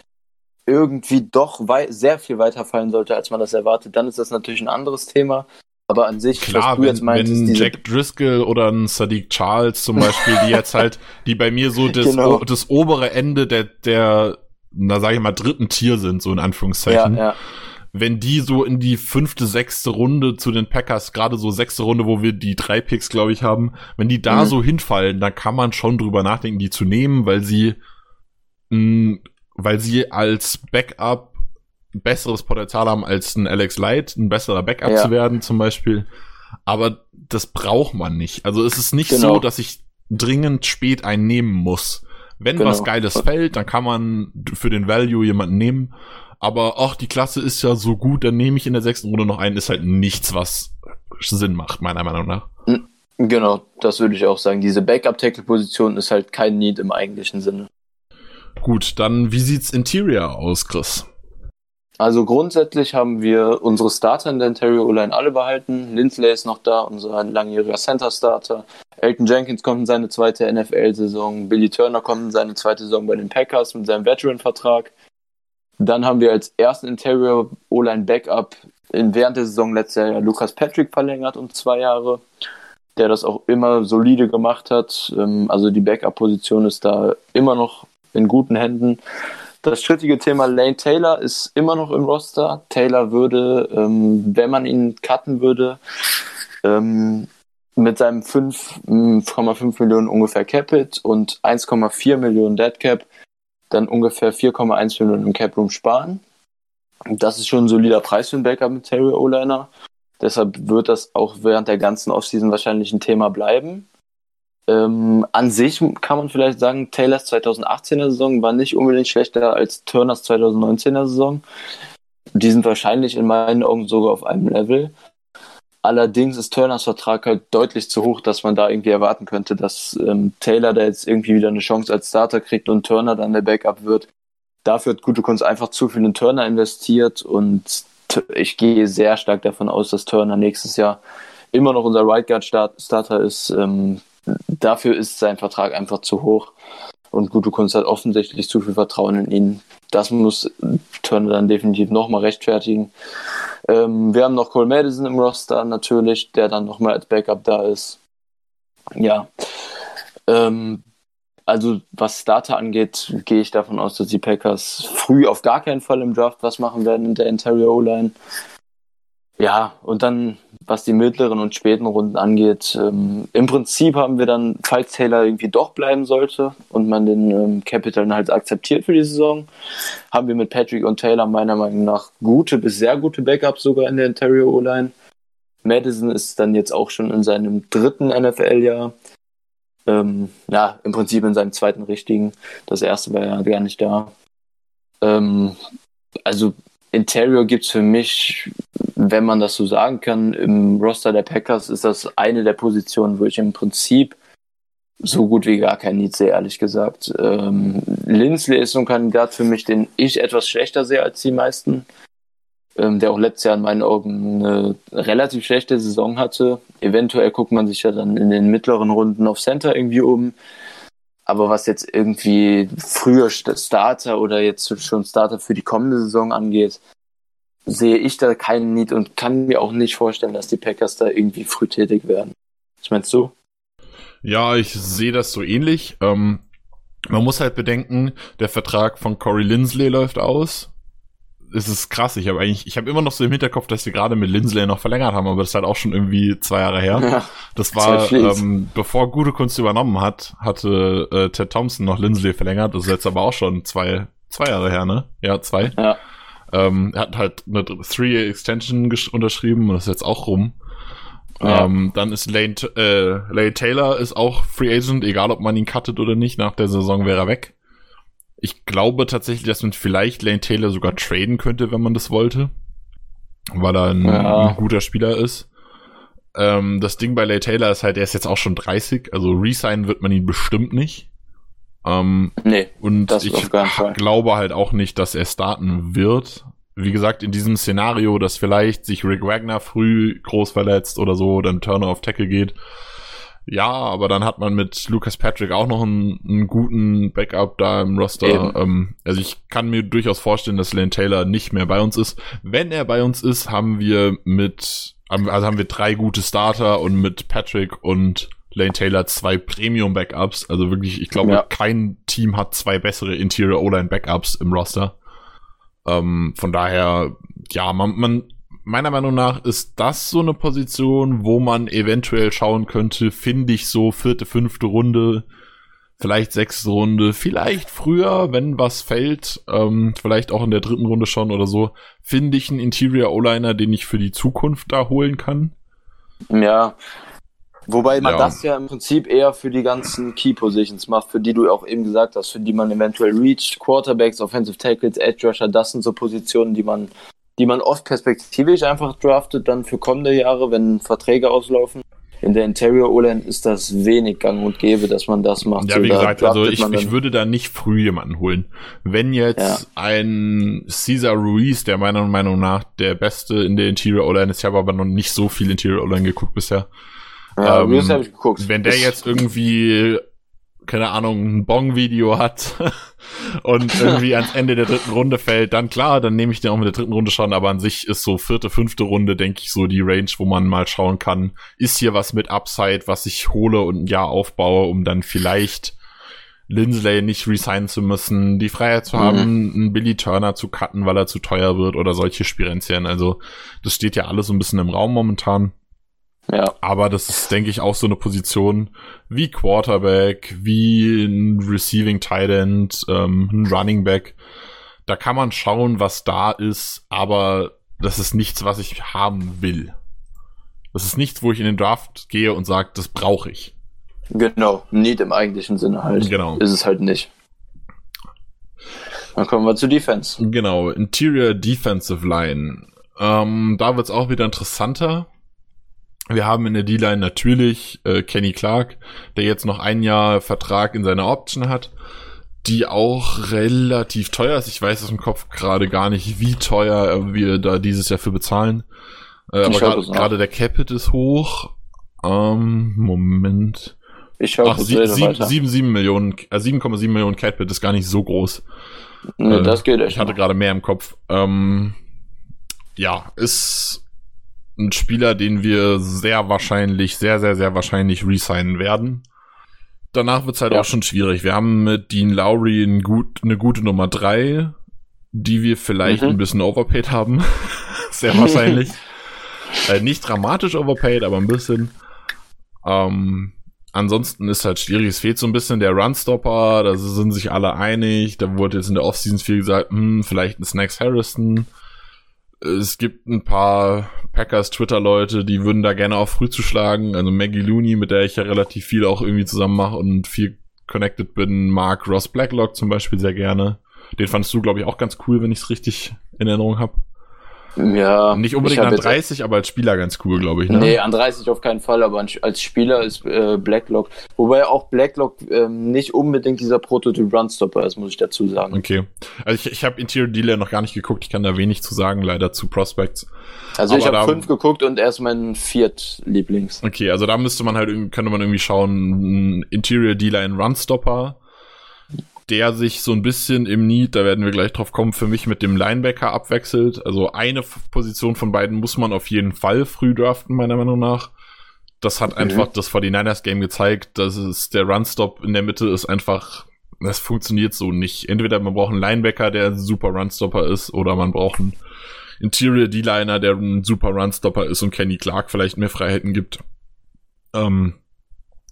irgendwie doch sehr viel weiterfallen sollte, als man das erwartet, dann ist das natürlich ein anderes Thema. Aber an sich, Klar, wenn, meintest, wenn Jack Driscoll oder ein Sadiq Charles zum Beispiel, die jetzt halt, [LAUGHS] die bei mir so das, genau. das obere Ende der, der na sage ich mal, dritten Tier sind, so in Anführungszeichen. Ja, ja. Wenn die so in die fünfte, sechste Runde zu den Packers, gerade so sechste Runde, wo wir die drei Picks, glaube ich, haben, wenn die da mhm. so hinfallen, dann kann man schon drüber nachdenken, die zu nehmen, weil sie, mh, weil sie als Backup besseres Potenzial haben als ein Alex Light, ein besserer Backup ja. zu werden zum Beispiel. Aber das braucht man nicht. Also es ist nicht genau. so, dass ich dringend spät einen nehmen muss. Wenn genau. was Geiles fällt, dann kann man für den Value jemanden nehmen. Aber ach, die Klasse ist ja so gut, dann nehme ich in der sechsten Runde noch einen, ist halt nichts, was Sinn macht, meiner Meinung nach. Genau, das würde ich auch sagen. Diese Backup-Tackle-Position ist halt kein Need im eigentlichen Sinne. Gut, dann wie sieht's Interior aus, Chris? Also grundsätzlich haben wir unsere Starter in der Interior O-Line alle behalten. Lindsley ist noch da, unser langjähriger Center-Starter. Elton Jenkins kommt in seine zweite NFL-Saison. Billy Turner kommt in seine zweite Saison bei den Packers mit seinem Veteran-Vertrag. Dann haben wir als ersten Interior O-Line Backup während der Saison letztes Jahr Lukas Patrick verlängert um zwei Jahre, der das auch immer solide gemacht hat. Ähm, also die Backup-Position ist da immer noch in guten Händen. Das strittige Thema Lane Taylor ist immer noch im Roster. Taylor würde, ähm, wenn man ihn cutten würde, ähm, mit seinem 5,5 Millionen ungefähr Capit und 1,4 Millionen Dead Cap dann ungefähr 4,1 Millionen im Cap Room sparen. Das ist schon ein solider Preis für einen Backup mit Terry O-Liner. Deshalb wird das auch während der ganzen Offseason wahrscheinlich ein Thema bleiben. Ähm, an sich kann man vielleicht sagen, Taylors 2018er Saison war nicht unbedingt schlechter als Turners 2019er Saison. Die sind wahrscheinlich in meinen Augen sogar auf einem Level. Allerdings ist Turners Vertrag halt deutlich zu hoch, dass man da irgendwie erwarten könnte, dass ähm, Taylor da jetzt irgendwie wieder eine Chance als Starter kriegt und Turner dann der Backup wird. Dafür hat Gute Kunst einfach zu viel in Turner investiert und ich gehe sehr stark davon aus, dass Turner nächstes Jahr immer noch unser Right Guard Starter ist. Ähm, dafür ist sein Vertrag einfach zu hoch. Und Gute Kunst hat offensichtlich zu viel Vertrauen in ihn. Das muss Turner dann definitiv nochmal rechtfertigen. Ähm, wir haben noch Cole Madison im Roster natürlich, der dann nochmal als Backup da ist. Ja. Ähm, also was Starter angeht, gehe ich davon aus, dass die Packers früh auf gar keinen Fall im Draft was machen werden in der Interior O-Line. Ja, und dann was die mittleren und späten Runden angeht. Ähm, Im Prinzip haben wir dann, falls Taylor irgendwie doch bleiben sollte und man den ähm, Capital halt akzeptiert für die Saison, haben wir mit Patrick und Taylor meiner Meinung nach gute bis sehr gute Backups sogar in der Interior O-Line. Madison ist dann jetzt auch schon in seinem dritten NFL-Jahr. Ähm, ja, im Prinzip in seinem zweiten richtigen. Das erste war ja gar nicht da. Ähm, also Interior gibt es für mich, wenn man das so sagen kann, im Roster der Packers ist das eine der Positionen, wo ich im Prinzip so gut wie gar kein Need sehe, ehrlich gesagt. Ähm, Lindsley ist so ein Kandidat für mich, den ich etwas schlechter sehe als die meisten, ähm, der auch letztes Jahr in meinen Augen eine relativ schlechte Saison hatte. Eventuell guckt man sich ja dann in den mittleren Runden auf Center irgendwie um. Aber was jetzt irgendwie früher Starter oder jetzt schon Starter für die kommende Saison angeht, sehe ich da keinen Need und kann mir auch nicht vorstellen, dass die Packers da irgendwie früh tätig werden. Was meinst du? Ja, ich sehe das so ähnlich. Ähm, man muss halt bedenken, der Vertrag von Corey Lindsley läuft aus es ist krass. Ich habe eigentlich, ich habe immer noch so im Hinterkopf, dass wir gerade mit Lindsley noch verlängert haben, aber das ist halt auch schon irgendwie zwei Jahre her. Ja, das war, ähm, bevor Gute Kunst übernommen hat, hatte äh, Ted Thompson noch Lindsley verlängert. Das ist jetzt aber auch schon zwei, zwei Jahre her, ne? Ja, zwei. Ja. Ähm, er hat halt eine Three-Extension unterschrieben und ist jetzt auch rum. Ja. Ähm, dann ist Lane, äh, Lane Taylor ist auch Free Agent, egal ob man ihn cuttet oder nicht. Nach der Saison wäre er weg. Ich glaube tatsächlich, dass man vielleicht Lane Taylor sogar traden könnte, wenn man das wollte. Weil er ein, ja. ein guter Spieler ist. Ähm, das Ding bei Lane Taylor ist halt, er ist jetzt auch schon 30, also resignen wird man ihn bestimmt nicht. Ähm, nee, und ich glaube halt auch nicht, dass er starten wird. Wie gesagt, in diesem Szenario, dass vielleicht sich Rick Wagner früh groß verletzt oder so, dann Turner auf Tackle geht, ja, aber dann hat man mit Lucas Patrick auch noch einen, einen guten Backup da im Roster. Ähm, also ich kann mir durchaus vorstellen, dass Lane Taylor nicht mehr bei uns ist. Wenn er bei uns ist, haben wir mit, also haben wir drei gute Starter und mit Patrick und Lane Taylor zwei Premium Backups. Also wirklich, ich glaube, ja. kein Team hat zwei bessere Interior O-Line Backups im Roster. Ähm, von daher, ja, man, man meiner Meinung nach ist das so eine Position, wo man eventuell schauen könnte, finde ich so vierte, fünfte Runde, vielleicht sechste Runde, vielleicht früher, wenn was fällt, ähm, vielleicht auch in der dritten Runde schon oder so, finde ich einen Interior O-Liner, den ich für die Zukunft da holen kann. Ja. Wobei man ja. das ja im Prinzip eher für die ganzen Key Positions macht, für die du auch eben gesagt hast, für die man eventuell reached, Quarterbacks, Offensive Tackles, Edge Rusher, das sind so Positionen, die man die man oft perspektivisch einfach draftet, dann für kommende Jahre, wenn Verträge auslaufen. In der Interior O-Line ist das wenig gang und gäbe, dass man das macht. Ja, wie so, gesagt, also ich, ich würde da nicht früh jemanden holen. Wenn jetzt ja. ein Cesar Ruiz, der meiner Meinung nach der Beste in der Interior O-Line ist, ich habe aber noch nicht so viel Interior O-Line geguckt bisher. Ja, ähm, habe ich geguckt. Wenn der jetzt irgendwie keine Ahnung, ein Bong-Video hat [LAUGHS] und irgendwie ans Ende der dritten Runde fällt, dann klar, dann nehme ich den auch mit der dritten Runde schon, aber an sich ist so vierte, fünfte Runde, denke ich, so die Range, wo man mal schauen kann, ist hier was mit Upside, was ich hole und ein Jahr aufbaue, um dann vielleicht Lindsley nicht resignen zu müssen, die Freiheit zu haben, mhm. einen Billy Turner zu cutten, weil er zu teuer wird oder solche Spirenzien. Also das steht ja alles so ein bisschen im Raum momentan. Ja. Aber das ist, denke ich, auch so eine Position wie Quarterback, wie ein Receiving Tight End, ähm, ein Running Back. Da kann man schauen, was da ist, aber das ist nichts, was ich haben will. Das ist nichts, wo ich in den Draft gehe und sage, das brauche ich. Genau, nicht im eigentlichen Sinne halt. Genau. Ist es halt nicht. Dann kommen wir zu Defense. Genau, Interior Defensive Line. Ähm, da wird's auch wieder interessanter. Wir haben in der D-Line natürlich äh, Kenny Clark, der jetzt noch ein Jahr Vertrag in seiner Option hat, die auch relativ teuer ist. Ich weiß aus dem Kopf gerade gar nicht, wie teuer wir da dieses Jahr für bezahlen. Äh, aber gerade der Capit ist hoch. Ähm, Moment. Ich schaue Ach, 7,7 Millionen, äh, 7,7 Millionen Capit ist gar nicht so groß. Nee, äh, das geht echt. Ich hatte gerade mehr im Kopf. Ähm, ja, ist ein Spieler, den wir sehr wahrscheinlich, sehr, sehr, sehr wahrscheinlich resignen werden. Danach wird's halt ja. auch schon schwierig. Wir haben mit Dean Lowry ein gut, eine gute Nummer drei, die wir vielleicht mhm. ein bisschen overpaid haben. [LAUGHS] sehr wahrscheinlich. [LAUGHS] Äh, nicht dramatisch overpaid, aber ein bisschen. Ähm, ansonsten ist halt schwierig. Es fehlt so ein bisschen der Runstopper. Da sind sich alle einig. Da wurde jetzt in der Offseason viel gesagt, hm, vielleicht ein Snacks Harrison. Es gibt ein paar Packers Twitter-Leute, die würden da gerne auch früh zu schlagen. Also Maggie Looney, mit der ich ja relativ viel auch irgendwie zusammen mache und viel connected bin, mag Ross Blacklock zum Beispiel sehr gerne. Den fandest du, glaube ich, auch ganz cool, wenn ich es richtig in Erinnerung habe. Ja. Nicht unbedingt an 30, aber als Spieler ganz cool, glaube ich. Ne? Nee, an 30 auf keinen Fall, aber als Spieler ist äh, Blacklock. Wobei auch Blacklock ähm, nicht unbedingt dieser Prototyp Runstopper ist, muss ich dazu sagen. Okay. Also ich, ich habe Interior Dealer noch gar nicht geguckt, ich kann da wenig zu sagen, leider zu Prospects. Also aber ich habe fünf geguckt und er ist mein Viert-Lieblings. Okay, also da müsste man halt, könnte man irgendwie schauen, Interior Dealer in Runstopper der sich so ein bisschen im Need, da werden wir gleich drauf kommen, für mich mit dem Linebacker abwechselt. Also eine Position von beiden muss man auf jeden Fall früh draften, meiner Meinung nach. Das hat okay. einfach das 49ers Game gezeigt, dass es der Runstop in der Mitte ist einfach, das funktioniert so nicht. Entweder man braucht einen Linebacker, der ein super Runstopper ist, oder man braucht einen Interior D-Liner, der ein super Runstopper ist und Kenny Clark vielleicht mehr Freiheiten gibt. Ähm,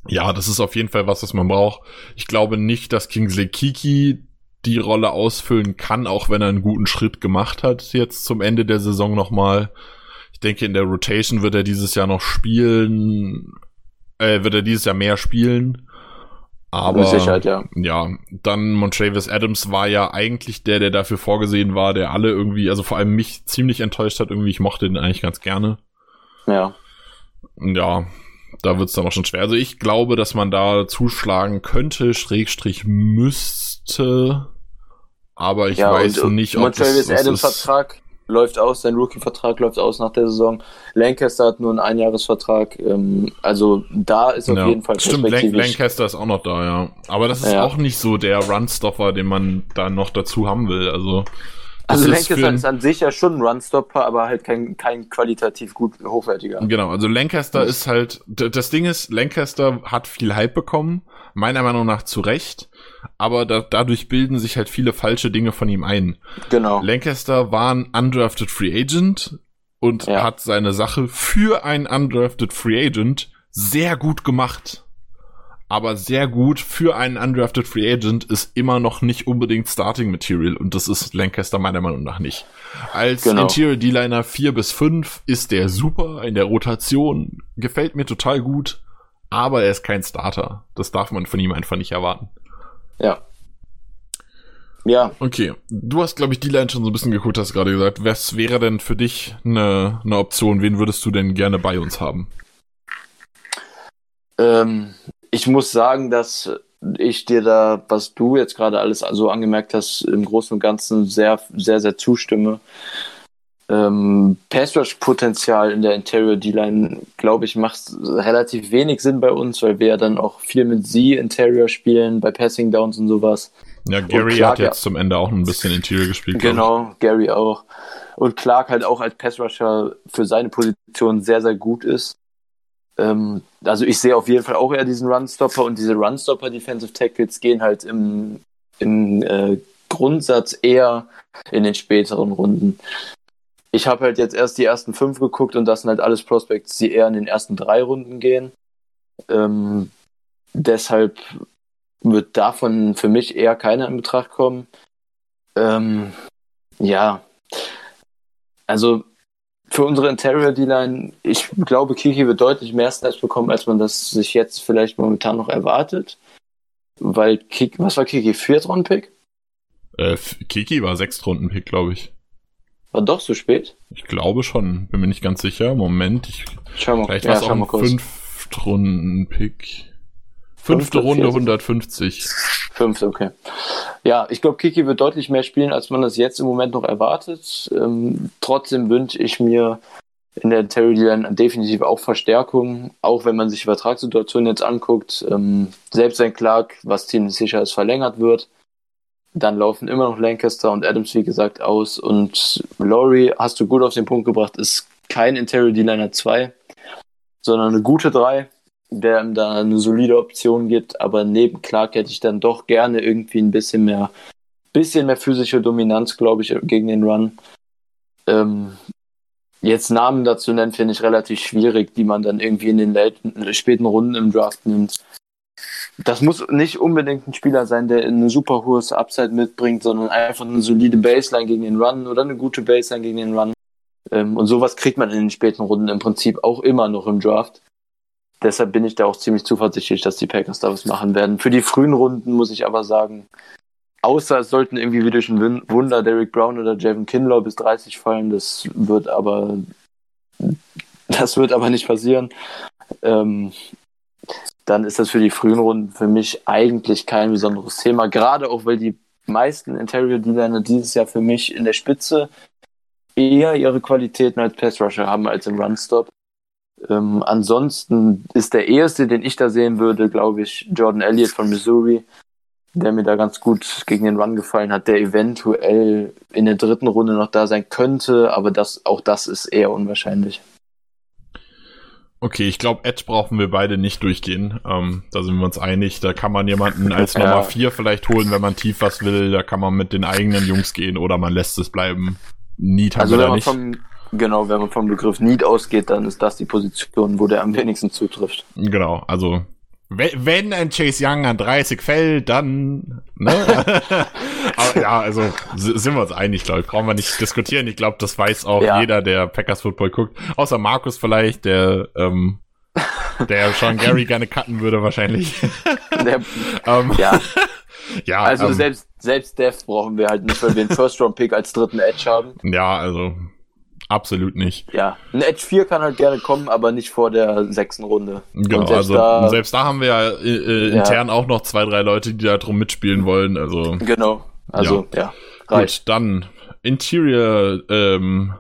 ja, das ist auf jeden Fall was, was man braucht. Ich glaube nicht, dass Kingsley Kiki die Rolle ausfüllen kann, auch wenn er einen guten Schritt gemacht hat jetzt zum Ende der Saison nochmal. Ich denke, in der Rotation wird er dieses Jahr noch spielen, äh, wird er dieses Jahr mehr spielen. Aber Sicherheit, ja. ja, dann Montravis Adams war ja eigentlich der, der dafür vorgesehen war, der alle irgendwie, also vor allem mich ziemlich enttäuscht hat. Irgendwie, ich mochte den eigentlich ganz gerne. Ja. Ja, da wird es dann auch schon schwer. Also ich glaube, dass man da zuschlagen könnte, Schrägstrich müsste, aber ich ja, weiß und, nicht, ob Montrevis das Adams Vertrag läuft aus, sein Rookie-Vertrag läuft aus nach der Saison. Lancaster hat nur einen Einjahresvertrag. Ähm, also da ist auf ja, jeden Fall Stimmt, Lancaster ist auch noch da, ja. Aber das ist ja. auch nicht so der Runstopper, den man da noch dazu haben will. Also also Lancaster ist, ist an sich ja schon ein Runstopper, aber halt kein, kein qualitativ gut hochwertiger. Genau, also Lancaster ist halt, das Ding ist, Lancaster hat viel Hype bekommen, meiner Meinung nach zu Recht, aber da, dadurch bilden sich halt viele falsche Dinge von ihm ein. Genau. Lancaster war ein undrafted Free Agent und ja. hat seine Sache für einen undrafted Free Agent sehr gut gemacht aber sehr gut für einen undrafted Free Agent ist immer noch nicht unbedingt Starting Material und das ist Lancaster meiner Meinung nach nicht. Als genau. Interior D-Liner 4 bis 5 ist der super in der Rotation, gefällt mir total gut, aber er ist kein Starter. Das darf man von ihm einfach nicht erwarten. Ja. Ja. Okay, du hast, glaube ich, D-Line schon so ein bisschen geguckt, hast gerade gesagt. Was wäre denn für dich eine, eine Option? Wen würdest du denn gerne bei uns haben? Ähm, ich muss sagen, dass ich dir da, was du jetzt gerade alles so angemerkt hast, im Großen und Ganzen sehr, sehr, sehr zustimme. Ähm, Pass-Rush-Potenzial in der Interior D-Line, glaube ich, macht relativ wenig Sinn bei uns, weil wir ja dann auch viel mit sie Interior spielen, bei Passing Downs und sowas. Ja, Gary Clark, hat jetzt ja, zum Ende auch ein bisschen Interior gespielt. Genau, Gary auch. Und Clark halt auch als Pass-Rusher für seine Position sehr, sehr gut ist. Ähm, also ich sehe auf jeden Fall auch eher diesen Runstopper und diese Runstopper Defensive Tackles gehen halt im, im äh, Grundsatz eher in den späteren Runden. Ich habe halt jetzt erst die ersten fünf geguckt und das sind halt alles Prospects, die eher in den ersten drei Runden gehen. Ähm, deshalb wird davon für mich eher keiner in Betracht kommen. Ähm, ja, also für unsere Interior D-Line, ich glaube, Kiki wird deutlich mehr Snaps bekommen, als man das sich jetzt vielleicht momentan noch erwartet. Weil Kiki, was war Kiki? Viertrunden-Pick? Äh, Kiki war Sechstrunden-Pick, glaube ich. War doch so spät? Ich glaube schon, bin mir nicht ganz sicher. Moment, ich. Schau mal, vielleicht war es ja, auch ein Fünftrunden-Pick. Fünfte Runde 150. Fünfte, okay. Ja, ich glaube, Kiki wird deutlich mehr spielen, als man das jetzt im Moment noch erwartet. Ähm, trotzdem wünsche ich mir in der Terry Line definitiv auch Verstärkung, auch wenn man sich die Vertragssituation jetzt anguckt. Ähm, selbst wenn Clark, was ziemlich sicher ist, verlängert wird, dann laufen immer noch Lancaster und Adams, wie gesagt, aus. Und Laurie, hast du gut auf den Punkt gebracht, ist kein Interior D-Liner 2, sondern eine gute 3 der ihm da eine solide Option gibt. Aber neben Clark hätte ich dann doch gerne irgendwie ein bisschen mehr, bisschen mehr physische Dominanz, glaube ich, gegen den Run. Ähm, jetzt Namen dazu nennen, finde ich relativ schwierig, die man dann irgendwie in den späten Runden im Draft nimmt. Das muss nicht unbedingt ein Spieler sein, der ein super hohes Upside mitbringt, sondern einfach eine solide Baseline gegen den Run oder eine gute Baseline gegen den Run. Ähm, und sowas kriegt man in den späten Runden im Prinzip auch immer noch im Draft. Deshalb bin ich da auch ziemlich zuversichtlich, dass die Packers da was machen werden. Für die frühen Runden muss ich aber sagen, außer es sollten irgendwie wie durch ein Wunder Derek Brown oder Javon Kinlaw bis 30 fallen, das wird aber das wird aber nicht passieren. Ähm, dann ist das für die frühen Runden für mich eigentlich kein besonderes Thema. Gerade auch, weil die meisten Interior D-Liner dieses Jahr für mich in der Spitze eher ihre Qualitäten als Pass Rusher haben als im Run-Stop. Ähm, ansonsten ist der erste, den ich da sehen würde, glaube ich, Jordan Elliott von Missouri, der mir da ganz gut gegen den Run gefallen hat, der eventuell in der dritten Runde noch da sein könnte, aber das, auch das ist eher unwahrscheinlich. Okay, ich glaube, Edge brauchen wir beide nicht durchgehen. Ähm, da sind wir uns einig. Da kann man jemanden [LAUGHS] als ja. Nummer 4 vielleicht holen, wenn man tief was will. Da kann man mit den eigenen Jungs gehen oder man lässt es bleiben. Need haben also wir da nicht. Vom, genau, wenn man vom Begriff Need ausgeht, dann ist das die Position, wo der am wenigsten zutrifft. Genau, also wenn ein Chase Young an 30 fällt, dann. Ne? [LAUGHS] Aber ja, also sind wir uns einig, glaube ich. Brauchen wir nicht diskutieren. Ich glaube, das weiß auch ja. jeder, der Packers Football guckt. Außer Markus vielleicht, der, ähm, der schon Gary gerne cutten würde, wahrscheinlich. [LAUGHS] Der, ähm, ja. [LAUGHS] ja. Also ähm, selbst, selbst Dev brauchen wir halt nicht, weil wir einen First-Round-Pick als dritten Edge haben. Ja, also Absolut nicht. Ja, ein Edge 4 kann halt gerne kommen, aber nicht vor der sechsten Runde. Genau, selbst also da, selbst da haben wir ja, äh, äh intern ja. auch noch zwei, drei Leute, die da drum mitspielen wollen. Also Genau, also ja. ja Gut, dann Interior, ähm,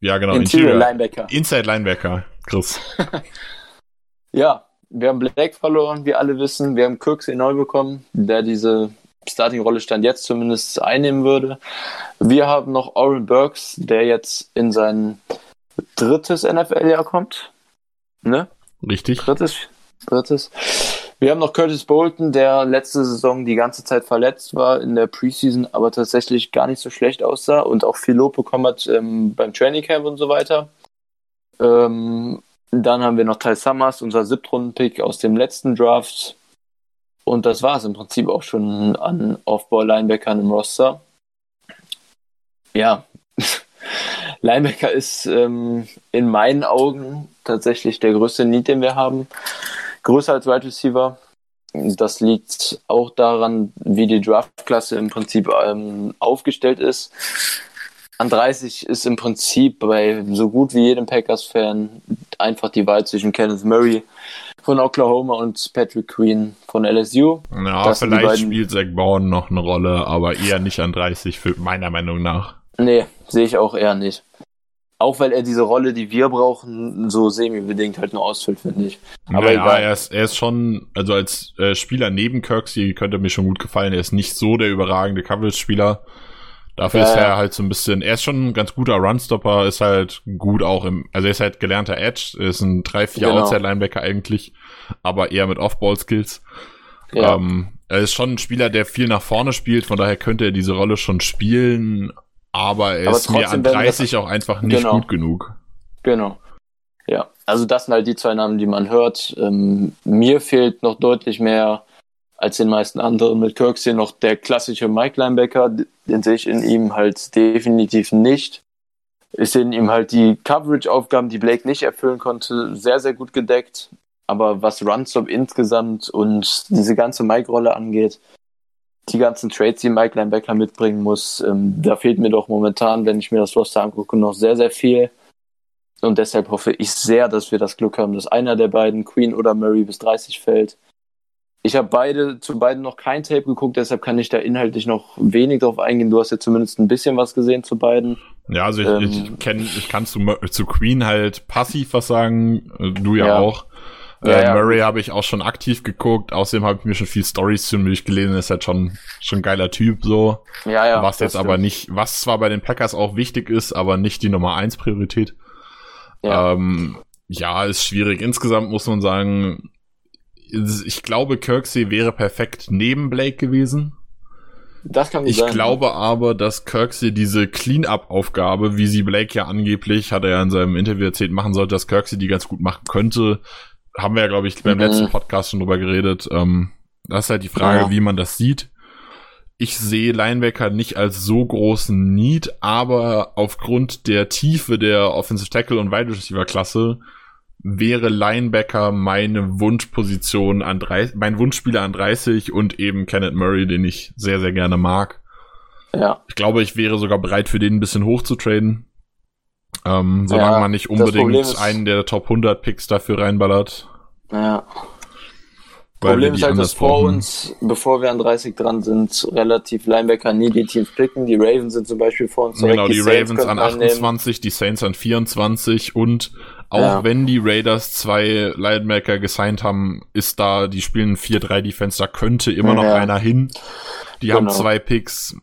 ja genau, Interior, Interior Linebacker. Inside Linebacker, Chris. [LAUGHS] ja, wir haben Black verloren, wie alle wissen. Wir haben Kirksey neu bekommen, der diese Starting-Rolle stand jetzt zumindest einnehmen würde. Wir haben noch Oren Burks, der jetzt in sein drittes NFL-Jahr kommt. Ne? Richtig. Drittes. Drittes. Wir haben noch Curtis Bolton, der letzte Saison die ganze Zeit verletzt war in der Preseason, aber tatsächlich gar nicht so schlecht aussah und auch viel Lob bekommen hat ähm, beim Training Camp und so weiter. Ähm, dann haben wir noch Ty Summers, unser Siebtrunden-Pick aus dem letzten Draft. Und das war es im Prinzip auch schon an Off-Ball-Linebackern im Roster. Ja, [LAUGHS] Linebacker ist ähm, in meinen Augen tatsächlich der größte Need, den wir haben. Größer als Wide Receiver. Das liegt auch daran, wie die Draftklasse im Prinzip ähm, aufgestellt ist. An 30 ist im Prinzip bei so gut wie jedem Packers-Fan einfach die Wahl zwischen Kenneth Murray von Oklahoma und Patrick Queen von LSU. Ja, das vielleicht spielt Zach Bourne noch eine Rolle, aber eher nicht an 30, für meiner Meinung nach. Nee, sehe ich auch eher nicht. Auch weil er diese Rolle, die wir brauchen, so semi-bedingt halt nur ausfüllt, finde ich. Aber naja, egal. Er ist, er ist schon, also als äh, Spieler neben Kirksey könnte mir schon gut gefallen. Er ist nicht so der überragende Coverage-Spieler. Dafür ja, ist er halt so ein bisschen, er ist schon ein ganz guter Runstopper, ist halt gut auch im, also er ist halt gelernter Edge, ist ein 3-4 genau. Outside-Linebacker eigentlich, aber eher mit Off-Ball-Skills. Ja. Ähm, er ist schon ein Spieler, der viel nach vorne spielt, von daher könnte er diese Rolle schon spielen, aber er aber ist mir an 30 auch einfach nicht genau. gut genug. Genau. Ja, also das sind halt die zwei Namen, die man hört. Ähm, mir fehlt noch deutlich mehr als den meisten anderen. Mit Kirksey noch der klassische Mike Linebacker, den sehe ich in ihm halt definitiv nicht. Ich sehe in ihm halt die Coverage-Aufgaben, die Blake nicht erfüllen konnte, sehr, sehr gut gedeckt. Aber was Runstop insgesamt und diese ganze Mike-Rolle angeht, die ganzen Trades, die Mike Linebacker mitbringen muss, ähm, da fehlt mir doch momentan, wenn ich mir das Roster angucke, noch sehr, sehr viel. Und deshalb hoffe ich sehr, dass wir das Glück haben, dass einer der beiden, Queen oder Murray, bis 30 fällt. Ich habe beide zu beiden noch kein Tape geguckt, deshalb kann ich da inhaltlich noch wenig drauf eingehen. Du hast ja zumindest ein bisschen was gesehen zu beiden. Ja, also ich, ähm, ich kenne, ich kann zu, zu Queen halt passiv was sagen, äh, du ja, ja. auch. Ja, äh, ja. Murray habe ich auch schon aktiv geguckt. Außerdem habe ich mir schon viel Stories zu ihm durchgelesen. Ist halt schon schon ein geiler Typ so. Ja, ja. Was jetzt stimmt. aber nicht, was zwar bei den Packers auch wichtig ist, aber nicht die Nummer eins Priorität. Ja. Ähm, ja, ist schwierig. Insgesamt muss man sagen, ich glaube, Kirksey wäre perfekt neben Blake gewesen. Das kann Ich sein. glaube aber, dass Kirksey diese Clean-Up-Aufgabe, wie sie Blake ja angeblich, hat er ja in seinem Interview erzählt, machen sollte, dass Kirksey die ganz gut machen könnte. Haben wir ja, glaube ich, beim Mhm. letzten Podcast schon drüber geredet. Ähm, das ist halt die Frage, Ja. wie man das sieht. Ich sehe Linebacker nicht als so großen Need, aber aufgrund der Tiefe der Offensive Tackle und Wide Receiver Klasse wäre Linebacker meine Wunschposition an 30, mein Wunschspieler an 30 und eben Kenneth Murray, den ich sehr, sehr gerne mag. Ja, Ich glaube, ich wäre sogar bereit für den ein bisschen hoch zu traden. Ähm, solange Ja, man nicht unbedingt ist- einen der Top 100 Picks dafür reinballert. ja. Weil Problem ist die halt, dass vor uns, bevor wir an 30 dran sind, relativ Linebacker nie die Teams picken. Die Ravens sind zum Beispiel vor uns. direkt, Genau, die Saints Ravens an könnten annehmen. 28, die Saints an 24 und auch Ja. wenn die Raiders zwei Linebacker gesigned haben, ist da, die spielen 4-3 Defense, da könnte immer noch Ja. einer hin. Die haben Genau. zwei Picks.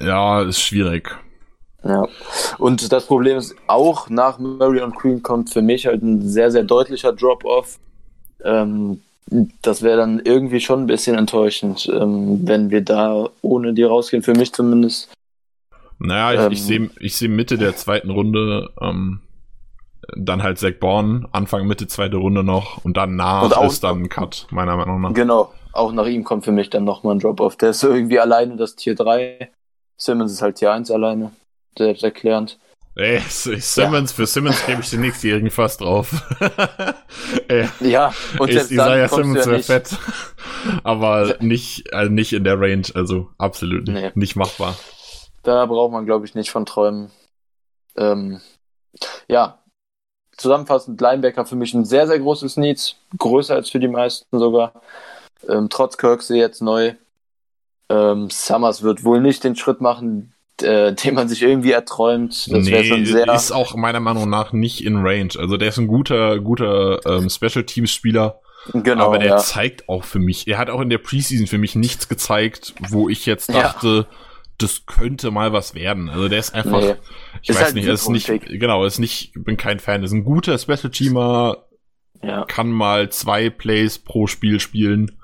Ja, ist schwierig. Ja. Und das Problem ist, auch nach Murray und Queen kommt für mich halt ein sehr, sehr deutlicher Drop-Off. Ähm, das wäre dann irgendwie schon ein bisschen enttäuschend, ähm, wenn wir da ohne die rausgehen, für mich zumindest. Naja, ich, Ähm. ich sehe ich seh Mitte der zweiten Runde, ähm, dann halt Zach Bourne, Anfang, Mitte zweite Runde noch und danach Und auch- ist dann ein Cut, meiner Meinung nach. Genau, auch nach ihm kommt für mich dann nochmal ein Drop-Off. Der ist so irgendwie alleine das Tier 3. Simmons ist halt Tier 1 alleine. Selbsterklärend. Ey, Simmons, für Simmons gebe ich den nächstjährigen fast drauf. [LAUGHS] Ey, Ja, und Ist jetzt Isaiah Simmons ja wäre nicht. fett. Aber nicht, also nicht in der Range, also absolut nicht, Nee. nicht machbar. Da braucht man, glaube ich, nicht von träumen. Ähm, ja, zusammenfassend Linebacker für mich ein sehr, sehr großes Needs. Größer als für die meisten sogar. Ähm, trotz Kirksey jetzt neu. Ähm, Summers wird wohl nicht den Schritt machen, äh, [LAUGHS] den man sich irgendwie erträumt. Das wäre schon sehr. ist auch meiner Meinung nach nicht in Range. Also der ist ein guter, guter ähm, Special Teams Spieler, genau, aber der ja. zeigt auch für mich, er hat auch in der Preseason für mich nichts gezeigt, wo ich jetzt Ja. Das könnte mal was werden. Also der ist einfach, Nee. ich Ist weiß halt nicht, er ist nicht, genau, ist nicht, bin kein Fan, ist ein guter Special Teamer, ja. kann mal zwei Plays pro Spiel spielen.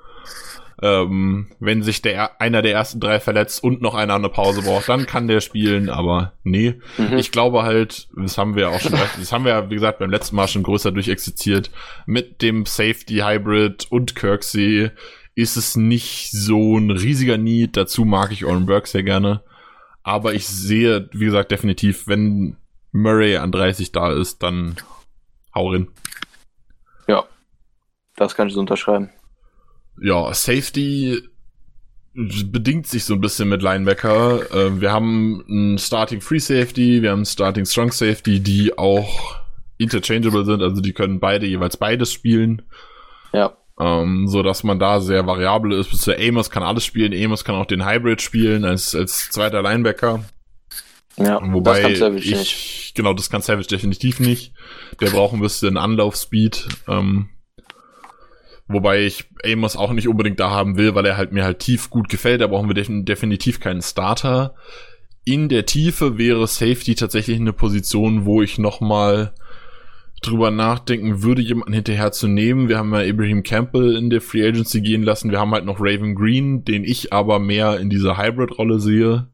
Ähm, wenn sich der einer der ersten drei verletzt und noch einer eine Pause braucht, dann kann der spielen, aber nee. Mhm. Ich glaube halt, das haben wir auch schon, das haben wir ja, wie gesagt, beim letzten Mal schon größer durchexerziert. Mit dem Safety Hybrid und Kirksey ist es nicht so ein riesiger Need. Dazu mag ich Oren Burke sehr gerne. Aber ich sehe, wie gesagt, definitiv, wenn Murray an 30 da ist, dann hau rein. ja, das kann ich so unterschreiben. Ja, Safety bedingt sich so ein bisschen mit Linebacker. Äh, wir haben einen Starting Free Safety, wir haben einen Starting Strong Safety, die auch interchangeable sind, also die können beide jeweils beides spielen, Ja, ähm, so dass man da sehr variabel ist. Bis zu Amos kann alles spielen, Amos kann auch den Hybrid spielen als als zweiter Linebacker. ja. Wobei das kann ich, nicht. genau, das kann Savage definitiv nicht. Der braucht ein bisschen Anlaufspeed. Ähm, wobei ich Amos auch nicht unbedingt da haben will, weil er halt mir halt tief gut gefällt. Da brauchen wir defin definitiv keinen Starter. In der Tiefe wäre Safety tatsächlich eine Position, wo ich noch mal drüber nachdenken würde, jemanden hinterher zu nehmen. Wir haben ja Ibrahim Campbell in der Free Agency gehen lassen. Wir haben halt noch Raven Green, den ich aber mehr in dieser Hybrid-Rolle sehe.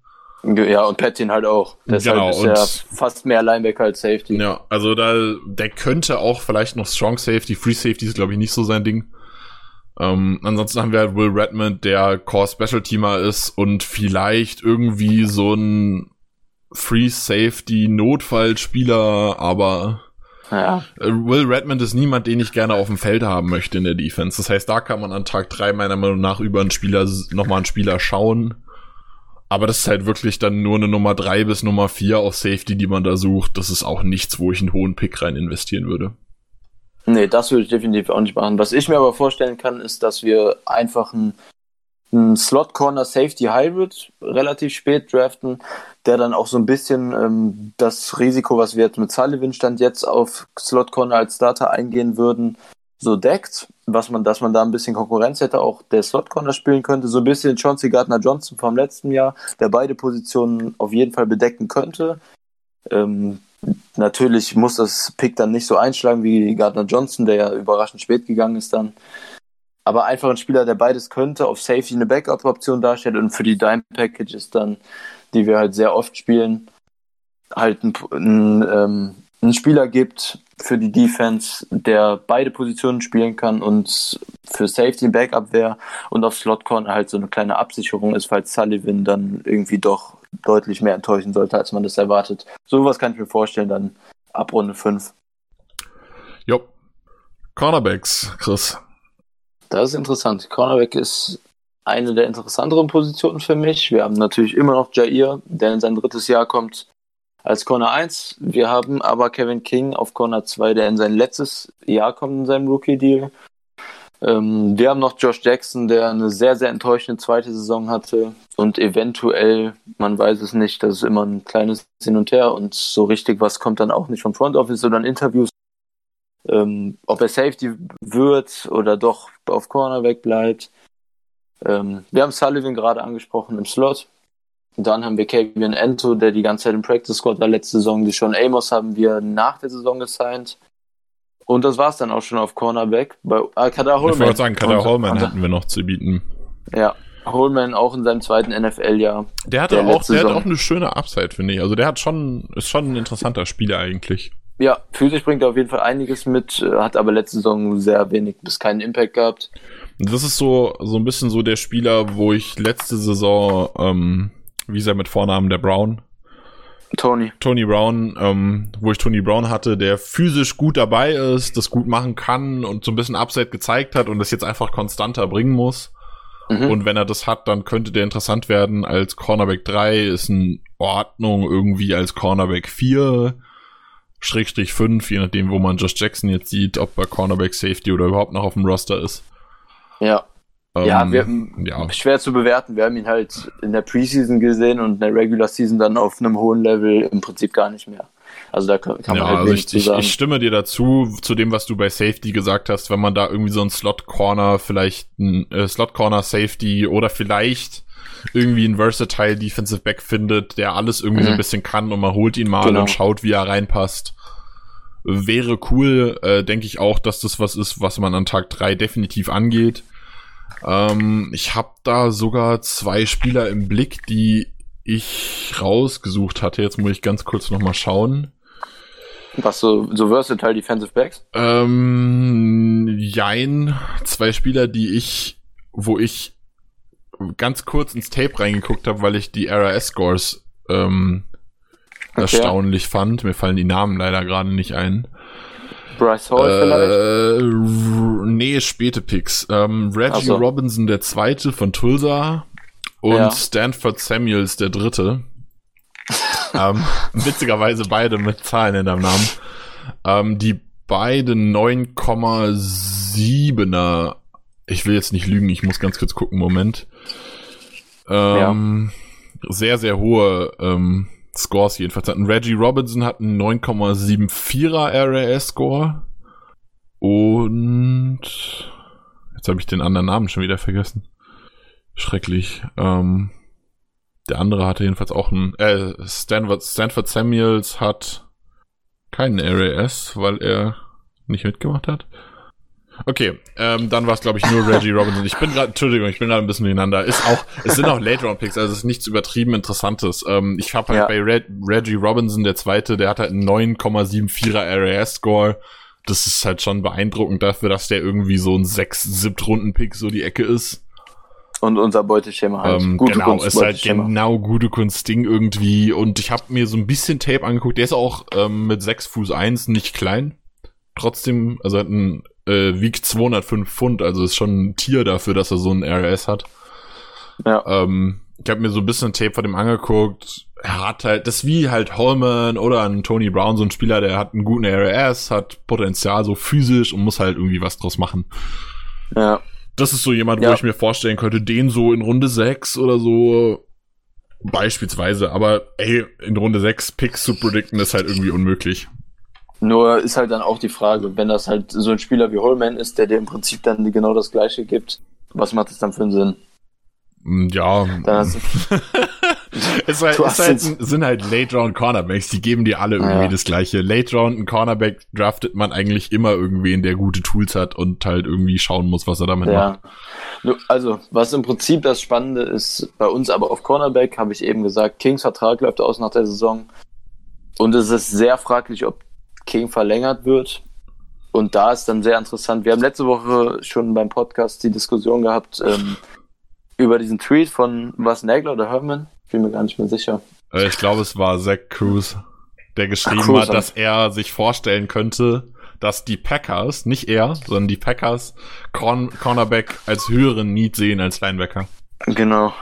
Ja, und Pattin halt auch. Deshalb Genau, ist er und- fast mehr Linebacker als Safety. Ja, also da, der könnte auch vielleicht noch Strong Safety, Free Safety ist glaube ich nicht so sein Ding. Ähm, ansonsten haben wir halt Will Redmond, der Core Special Teamer ist und vielleicht irgendwie so ein Free Safety Notfallspieler, aber Ja, äh, Will Redmond ist niemand, den ich gerne auf dem Feld haben möchte in der Defense. Das heißt, da kann man an Tag drei meiner Meinung nach über einen Spieler, nochmal einen Spieler schauen. Aber das ist halt wirklich dann nur eine Nummer drei bis Nummer vier auf Safety, die man da sucht. Das ist auch nichts, wo ich einen hohen Pick rein investieren würde. Nee, das würde ich definitiv auch nicht machen. Was ich mir aber vorstellen kann, ist, dass wir einfach einen, einen Slot Corner Safety Hybrid relativ spät draften, der dann auch so ein bisschen ähm, das Risiko, was wir jetzt mit Sullivan stand jetzt auf Slot Corner als Starter eingehen würden, so deckt, was man, dass man da ein bisschen Konkurrenz hätte, auch der Slot Corner spielen könnte, so ein bisschen Chauncey Gardner Johnson vom letzten Jahr, der beide Positionen auf jeden Fall bedecken könnte. Ähm, natürlich muss das Pick dann nicht so einschlagen wie Gardner Johnson, der ja überraschend spät gegangen ist dann. Aber einfach ein Spieler, der beides könnte, auf Safety eine Backup-Option darstellt und für die Dime-Packages dann, die wir halt sehr oft spielen, halt ein, ähm, einen Spieler gibt für die Defense, der beide Positionen spielen kann und für Safety ein Backup wäre und auf Slot Corner halt so eine kleine Absicherung ist, falls Sullivan dann irgendwie doch deutlich mehr enttäuschen sollte, als man das erwartet. Sowas kann ich mir vorstellen, dann ab Runde 5. Jo. Cornerbacks, Chris. Das ist interessant. Cornerback ist eine der interessanteren Positionen für mich. Wir haben natürlich immer noch Jair, der in sein drittes Jahr kommt als Corner 1. Wir haben aber Kevin King auf Corner 2, der in sein letztes Jahr kommt in seinem Rookie-Deal. Ähm, wir haben noch Josh Jackson, der eine sehr, sehr enttäuschende zweite Saison hatte und eventuell, man weiß es nicht, das ist immer ein kleines Hin und Her und so richtig was kommt dann auch nicht vom Front Office oder in Interviews. Ähm, ob er Safety wird oder doch auf Cornerback bleibt. Ähm, wir haben Sullivan gerade angesprochen im Slot. Und dann haben wir Kavian Ento, der die ganze Zeit im Practice Squad war letzte Saison. Die Sean Amos haben wir nach der Saison gesigned. Und das war es dann auch schon auf Cornerback. Bei äh, Kadar Holman. Ich wollte sagen, Kadar Holman hätten wir noch zu bieten. Ja, Holman auch in seinem zweiten NFL-Jahr. Der hatte der auch, der hat auch eine schöne Upside, finde ich. Also der hat schon, ist schon ein interessanter Spieler eigentlich. Ja, physisch bringt er auf jeden Fall einiges mit, äh, hat aber letzte Saison sehr wenig bis keinen Impact gehabt. Das ist so, so ein bisschen so der Spieler, wo ich letzte Saison, ähm, wie ist er mit Vornamen, der Brown? Tony. Tony Brown, ähm, wo ich Tony Brown hatte, der physisch gut dabei ist, das gut machen kann und so ein bisschen Upside gezeigt hat und das jetzt einfach konstanter bringen muss. Mhm. Und wenn er das hat, dann könnte der interessant werden als Cornerback 3, ist in Ordnung irgendwie als Cornerback 4, Schrägstrich 5, je nachdem, wo man Josh Jackson jetzt sieht, ob er Cornerback Safety oder überhaupt noch auf dem Roster ist. Ja. Ähm, ja, wir, ja, schwer zu bewerten. Wir haben ihn halt in der Preseason gesehen und in der Regular Season dann auf einem hohen Level im Prinzip gar nicht mehr. Also da kann, kann ja, man halt also ich, ich, ich, stimme dir dazu, zu dem, was du bei Safety gesagt hast, wenn man da irgendwie so ein Slot Corner, vielleicht ein äh, Slot Corner Safety oder vielleicht irgendwie ein versatile Defensive Back findet, der alles irgendwie mhm. so ein mhm. bisschen kann und man holt ihn mal genau. und schaut, wie er reinpasst. Wäre cool, äh, denke ich auch, dass das was ist, was man an Tag drei definitiv angeht. Ähm, ich habe da sogar zwei Spieler im Blick, die ich rausgesucht hatte. Jetzt muss ich ganz kurz nochmal schauen. Was so, so versatile Defensive Backs? Ähm, jein. Zwei Spieler, die ich, wo ich ganz kurz ins Tape reingeguckt habe, weil ich die RAS-Scores ähm, okay. erstaunlich fand. Mir fallen die Namen leider gerade nicht ein. Bryce Hall äh, vielleicht? Nee, späte Picks. Ähm, Reggie so. Robinson der zweite von Tulsa und ja. Stanford Samuels der dritte. [LAUGHS] ähm, witzigerweise beide mit Zahlen in deinem Namen. Ähm, die beide 9,7er. Ich will jetzt nicht lügen, ich muss ganz kurz gucken, Moment. Ähm, ja. Sehr, sehr hohe ähm, Scores jedenfalls hatten. Reggie Robinson hat einen 9,74er RAS-Score. Und jetzt habe ich den anderen Namen schon wieder vergessen. Schrecklich. Ähm, der andere hatte jedenfalls auch einen. Äh, Stanford, Stanford Samuels hat keinen RAS, weil er nicht mitgemacht hat. Okay, ähm, dann war es glaube ich nur Reggie Robinson. Ich bin gerade, Entschuldigung, ich bin gerade ein bisschen durcheinander. Ist auch, es sind auch Late Round Picks, also es ist nichts übertrieben Interessantes. Ähm, ich habe halt ja. bei Red, Reggie Robinson, der zweite, der hat halt einen 9,74er RAS Score. Das ist halt schon beeindruckend dafür, dass der irgendwie so ein 6 7 Runden Pick so die Ecke ist. Und unser Beuteschema halt. Ähm, gute genau, Kunst, ist halt genau gute Kunst-Ding irgendwie. Und ich habe mir so ein bisschen Tape angeguckt. Der ist auch ähm, mit 6 Fuß 1 nicht klein. Trotzdem, also hat ein äh, wiegt 205 Pfund, also ist schon ein Tier dafür, dass er so ein RS hat. Ja. Ähm, ich habe mir so ein bisschen Tape von dem angeguckt. Er hat halt, das wie halt Holman oder ein Tony Brown, so ein Spieler, der hat einen guten RS, hat Potenzial so physisch und muss halt irgendwie was draus machen. Ja. Das ist so jemand, ja. wo ich mir vorstellen könnte, den so in Runde 6 oder so beispielsweise, aber ey, in Runde 6 Picks zu predikten ist halt irgendwie unmöglich. Nur ist halt dann auch die Frage, wenn das halt so ein Spieler wie Holman ist, der dir im Prinzip dann genau das Gleiche gibt, was macht es dann für einen Sinn? Mm, ja. [LAUGHS] Es halt, es halt, sind halt Late Round Cornerbacks, die geben dir alle irgendwie ja. das gleiche. Late Round ein Cornerback draftet man eigentlich immer irgendwen, der gute Tools hat und halt irgendwie schauen muss, was er damit ja. macht. Also, was im Prinzip das Spannende ist, bei uns aber auf Cornerback, habe ich eben gesagt, Kings Vertrag läuft aus nach der Saison. Und es ist sehr fraglich, ob King verlängert wird. Und da ist dann sehr interessant. Wir haben letzte Woche schon beim Podcast die Diskussion gehabt ähm, über diesen Tweet von was Nagler oder Herman. Ich bin mir gar nicht mehr sicher. Äh, ich glaube, es war Zach Cruz, der geschrieben Cruz, hat, dass er sich vorstellen könnte, dass die Packers, nicht er, sondern die Packers Corn Cornerback als höheren Need sehen als Linebacker. Genau.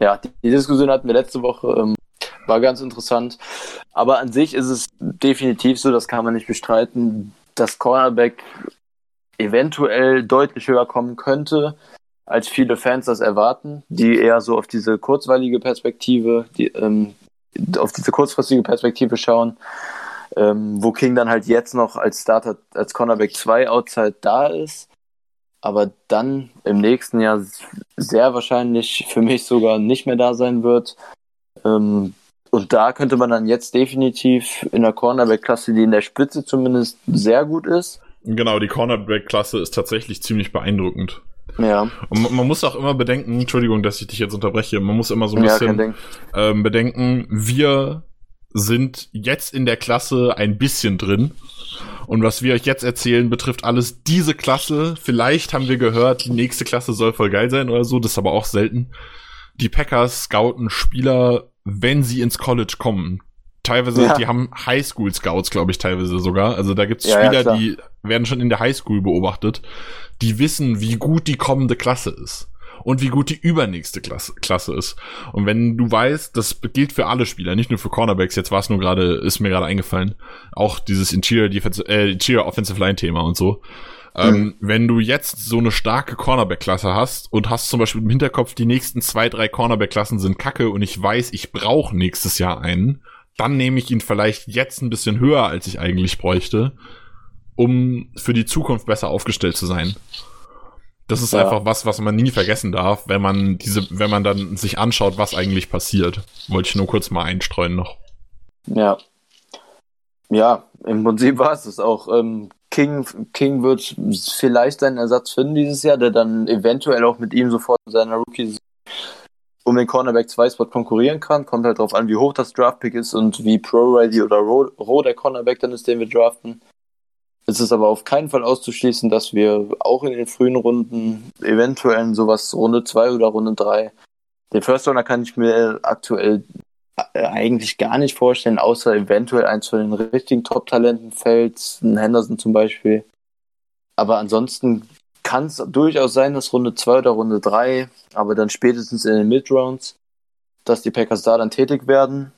Ja, die, die Diskussion hatten wir letzte Woche. Ähm, war ganz interessant. Aber an sich ist es definitiv so, das kann man nicht bestreiten dass Cornerback eventuell deutlich höher kommen könnte, als viele Fans das erwarten, die eher so auf diese kurzweilige Perspektive, die, ähm, auf diese kurzfristige Perspektive schauen, ähm, wo King dann halt jetzt noch als Starter, als Cornerback 2 Outside da ist, aber dann im nächsten Jahr sehr wahrscheinlich für mich sogar nicht mehr da sein wird. Ähm, und da könnte man dann jetzt definitiv in der Cornerback-Klasse, die in der Spitze zumindest sehr gut ist. Genau, die Cornerback-Klasse ist tatsächlich ziemlich beeindruckend. Ja. Und man muss auch immer bedenken, Entschuldigung, dass ich dich jetzt unterbreche, man muss immer so ein bisschen ja, ähm, bedenken, wir sind jetzt in der Klasse ein bisschen drin. Und was wir euch jetzt erzählen, betrifft alles diese Klasse. Vielleicht haben wir gehört, die nächste Klasse soll voll geil sein oder so, das ist aber auch selten. Die Packers scouten Spieler wenn sie ins College kommen. Teilweise, ja. die haben Highschool-Scouts, glaube ich, teilweise sogar. Also da gibt's ja, Spieler, ja, die werden schon in der Highschool beobachtet. Die wissen, wie gut die kommende Klasse ist. Und wie gut die übernächste Klasse, Klasse ist. Und wenn du weißt, das gilt für alle Spieler, nicht nur für Cornerbacks, jetzt war es nur gerade, ist mir gerade eingefallen, auch dieses Interior, Defense, äh, Interior Offensive Line Thema und so. Ähm, mhm. wenn du jetzt so eine starke Cornerback-Klasse hast und hast zum Beispiel im Hinterkopf, die nächsten zwei, drei Cornerback-Klassen sind kacke und ich weiß, ich brauche nächstes Jahr einen, dann nehme ich ihn vielleicht jetzt ein bisschen höher, als ich eigentlich bräuchte, um für die Zukunft besser aufgestellt zu sein. Das ist ja. einfach was, was man nie vergessen darf, wenn man diese, wenn man dann sich anschaut, was eigentlich passiert. Wollte ich nur kurz mal einstreuen noch. Ja. Ja, im Prinzip war es das auch. Ähm, King, King wird vielleicht seinen Ersatz finden dieses Jahr, der dann eventuell auch mit ihm sofort in seiner Rookie um den Cornerback 2 Spot konkurrieren kann. Kommt halt darauf an, wie hoch das Draftpick ist und wie pro-ready oder roh der Cornerback dann ist, den wir draften. Es ist aber auf keinen Fall auszuschließen, dass wir auch in den frühen Runden eventuell sowas Runde 2 oder Runde 3 den First Runner kann ich mir aktuell eigentlich gar nicht vorstellen, außer eventuell eins von den richtigen Top-Talenten fällt, ein Henderson zum Beispiel. Aber ansonsten kann es durchaus sein, dass Runde 2 oder Runde 3, aber dann spätestens in den Mid-Rounds, dass die Packers da dann tätig werden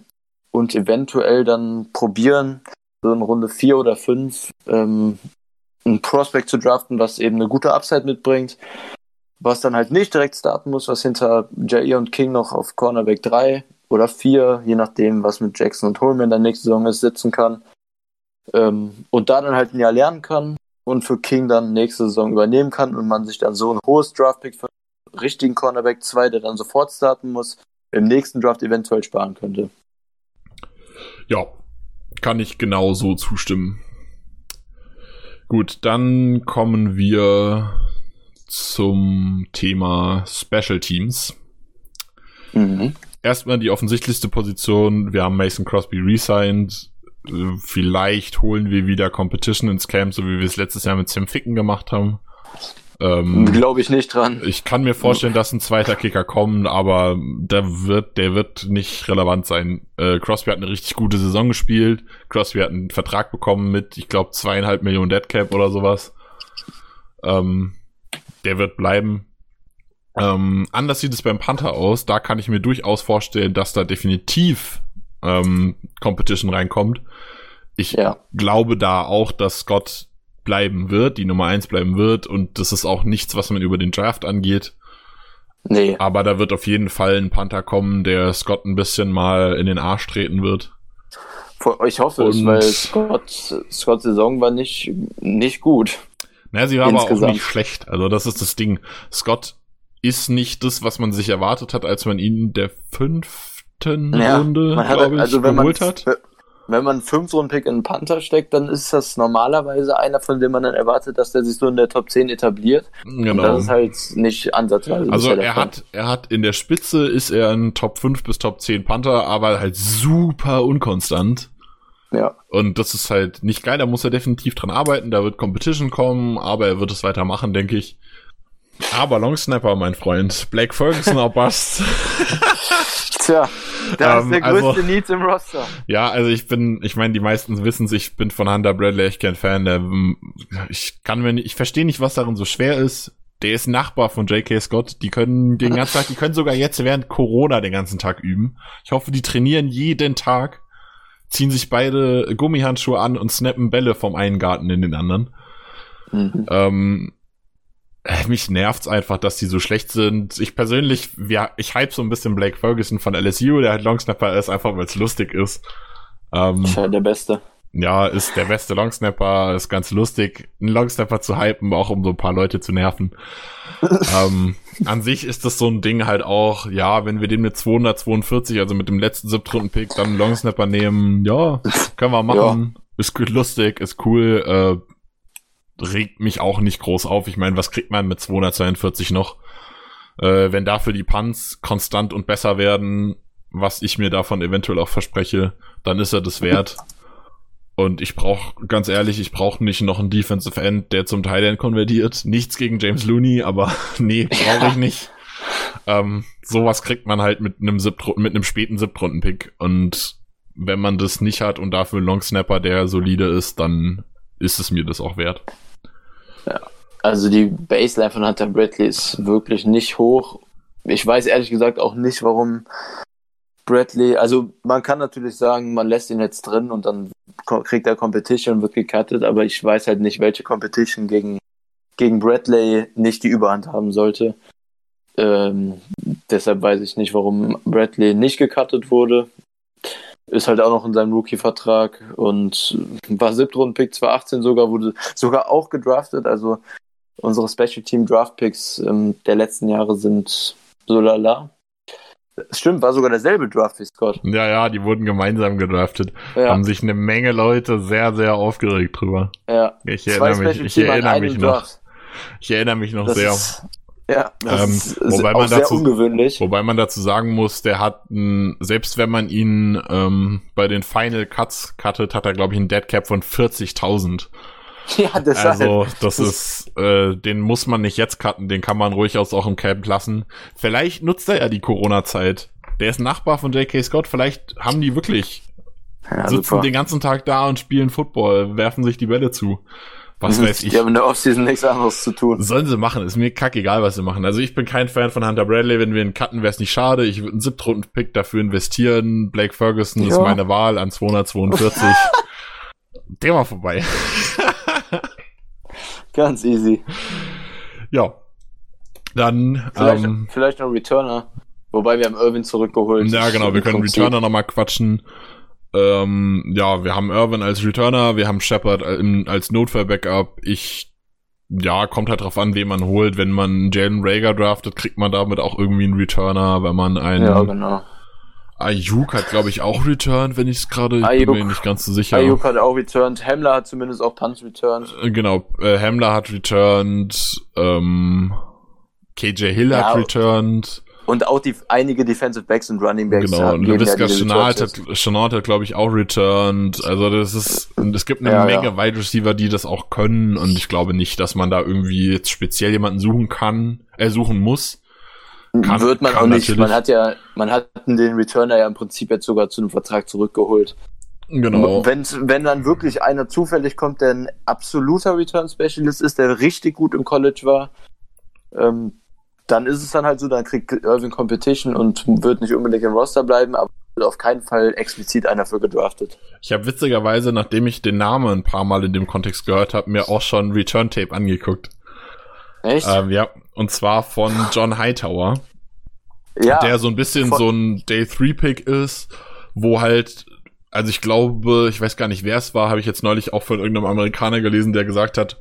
und eventuell dann probieren, so in Runde 4 oder 5 ähm, ein Prospect zu draften, was eben eine gute Upside mitbringt, was dann halt nicht direkt starten muss, was hinter Jair und King noch auf Cornerback 3 oder vier, je nachdem, was mit Jackson und Holman der nächste Saison ist, sitzen kann. Ähm, und da dann halt ein Jahr lernen kann und für King dann nächste Saison übernehmen kann und man sich dann so ein hohes Draftpick für einen richtigen Cornerback 2, der dann sofort starten muss, im nächsten Draft eventuell sparen könnte. Ja, kann ich genau so zustimmen. Gut, dann kommen wir zum Thema Special Teams. Mhm erstmal die offensichtlichste Position. Wir haben Mason Crosby resigned. Vielleicht holen wir wieder Competition ins Camp, so wie wir es letztes Jahr mit Sam Ficken gemacht haben. Ähm, Glaube ich nicht dran. Ich kann mir vorstellen, dass ein zweiter Kicker kommt, aber der wird, der wird nicht relevant sein. Äh, Crosby hat eine richtig gute Saison gespielt. Crosby hat einen Vertrag bekommen mit, ich glaube, zweieinhalb Millionen Deadcap oder sowas. Ähm, der wird bleiben. Ähm, anders sieht es beim Panther aus. Da kann ich mir durchaus vorstellen, dass da definitiv ähm, Competition reinkommt. Ich ja. glaube da auch, dass Scott bleiben wird, die Nummer eins bleiben wird und das ist auch nichts, was man über den Draft angeht. Nee. Aber da wird auf jeden Fall ein Panther kommen, der Scott ein bisschen mal in den Arsch treten wird. Ich hoffe und es, weil Scott, Scotts Saison war nicht, nicht gut. Naja, sie war Insgesamt. aber auch nicht schlecht. Also das ist das Ding. Scott ist nicht das, was man sich erwartet hat, als man ihn der fünf, ja, Runde, glaube ich, also geholt hat wenn man fünf so einen Pick in einen Panther steckt, dann ist das normalerweise einer, von dem man dann erwartet, dass der sich so in der Top 10 etabliert. Genau. Und das ist halt nicht ansatzweise. Also er hat, er hat in der Spitze ist er ein Top 5 bis Top 10 Panther, aber halt super unkonstant. Ja. Und das ist halt nicht geil, da muss er definitiv dran arbeiten, da wird Competition kommen, aber er wird es weitermachen, denke ich. Aber Long Snapper, mein Freund. Blake Ferguson auch Bust. [LAUGHS] Tja, das ist der ähm, größte also, Need im Roster. Ja, also ich bin, ich meine, die meisten wissen es, ich bin von Hunter Bradley echt kein Fan. Der, ich kann mir nicht, ich verstehe nicht, was darin so schwer ist. Der ist Nachbar von J.K. Scott. Die können den ganzen Tag, die können sogar jetzt während Corona den ganzen Tag üben. Ich hoffe, die trainieren jeden Tag, ziehen sich beide Gummihandschuhe an und snappen Bälle vom einen Garten in den anderen. Mhm. Ähm, äh, mich nervt's einfach, dass die so schlecht sind. Ich persönlich, ja, ich hype so ein bisschen Blake Ferguson von LSU, der halt Longsnapper ist, einfach weil es lustig ist. Ähm, ist halt der Beste. Ja, ist der beste Longsnapper, ist ganz lustig, einen Longsnapper zu hypen, auch um so ein paar Leute zu nerven. [LAUGHS] ähm, an sich ist das so ein Ding halt auch, ja, wenn wir den mit 242, also mit dem letzten Siebtrunden-Pick, dann einen Longsnapper nehmen, ja, können wir [LAUGHS] machen. Ja. Ist gut lustig, ist cool, äh, regt mich auch nicht groß auf. Ich meine, was kriegt man mit 242 noch? Äh, wenn dafür die Punts konstant und besser werden, was ich mir davon eventuell auch verspreche, dann ist er das wert. Und ich brauche, ganz ehrlich, ich brauche nicht noch einen Defensive End, der zum Teil konvertiert. Nichts gegen James Looney, aber [LAUGHS] nee, brauche ich nicht. Ähm, sowas kriegt man halt mit einem Siebtrunden, mit einem späten Siebtrunden-Pick. Und wenn man das nicht hat und dafür Long Snapper, der solide ist, dann ist es mir das auch wert. Ja. Also die Baseline von Hunter Bradley ist wirklich nicht hoch. Ich weiß ehrlich gesagt auch nicht, warum Bradley, also man kann natürlich sagen, man lässt ihn jetzt drin und dann kriegt er Competition und wird gecuttet, aber ich weiß halt nicht, welche Competition gegen, gegen Bradley nicht die Überhand haben sollte. Ähm, deshalb weiß ich nicht, warum Bradley nicht gecuttet wurde. Ist halt auch noch in seinem Rookie-Vertrag und war Siebtrunden-Pick 2018 sogar, wurde sogar auch gedraftet. Also unsere Special Team Draft Picks ähm, der letzten Jahre sind so lala. Stimmt, war sogar derselbe Draft wie Scott. Ja, ja, die wurden gemeinsam gedraftet. Ja. Haben sich eine Menge Leute sehr, sehr aufgeregt drüber. Ja. Ich erinnere mich, ich erinnere mich noch. Ich erinnere mich noch das sehr. Ist, ja, das ähm, ist, wobei man dazu, ungewöhnlich. Wobei man dazu sagen muss, der hat, ein, selbst wenn man ihn ähm, bei den Final Cuts cuttet, hat er, glaube ich, einen Dead Cap von 40.000. [LAUGHS] Ja, das Also, das, ist, äh, den muss man nicht jetzt cutten, den kann man ruhig auch im Camp lassen. Vielleicht nutzt er ja die Corona-Zeit. Der ist Nachbar von J.K. Scott, vielleicht haben die wirklich, ja, sitzen super. den ganzen Tag da und spielen Football, werfen sich die Bälle zu. Was weiß ich. Die haben in der Offseason nichts anderes zu tun. Sollen sie machen, ist mir kackegal, was sie machen. Also ich bin kein Fan von Hunter Bradley, wenn wir ihn cutten, wäre es nicht schade. Ich würde einen Siebtrunden-Pick dafür investieren. Blake Ferguson ja. ist meine Wahl an 242. Thema [LAUGHS] vorbei. [LAUGHS] Ganz easy. Ja. Dann. Vielleicht, ähm, vielleicht noch Returner. Wobei wir haben Irvin zurückgeholt. Ja, genau, wir können Returner nochmal quatschen. Ähm, ja, wir haben Irvin als Returner, wir haben Shepard als Notfall-Backup. Ich, ja, kommt halt drauf an, wen man holt. Wenn man Jalen Rager draftet, kriegt man damit auch irgendwie einen Returner. Wenn man einen ja, genau. Ayuk hat, glaube ich, auch returned, wenn ich es gerade, ich bin mir nicht ganz so sicher. Ayuk hat auch returned, Hamler hat zumindest auch Punch returned. Äh, genau, äh, Hamler hat returned, ähm, KJ Hill ja, hat returned. Und auch die, einige Defensive Backs und Running Backs. Genau, und Lavisca ja Chenault hat, Chenault hat glaube ich, auch returned. Also das ist, es gibt eine ja, Menge ja. Wide Receiver, die das auch können. Und ich glaube nicht, dass man da irgendwie jetzt speziell jemanden suchen kann, äh, suchen muss. Kann, Wird man auch nicht. Natürlich. Man hat ja, man hat den Returner ja im Prinzip jetzt sogar zu einem Vertrag zurückgeholt. Genau. Wenn, wenn dann wirklich einer zufällig kommt, der ein absoluter Return Specialist ist, der richtig gut im College war, ähm, dann ist es dann halt so, dann kriegt Irving Competition und wird nicht unbedingt im Roster bleiben, aber wird auf keinen Fall explizit einer für gedraftet. Ich habe witzigerweise, nachdem ich den Namen ein paar Mal in dem Kontext gehört habe, mir auch schon Return Tape angeguckt. Echt? Ähm, ja, und zwar von John Hightower. Ja. Der so ein bisschen so ein Day 3 Pick ist, wo halt also ich glaube, ich weiß gar nicht, wer es war, habe ich jetzt neulich auch von irgendeinem Amerikaner gelesen, der gesagt hat,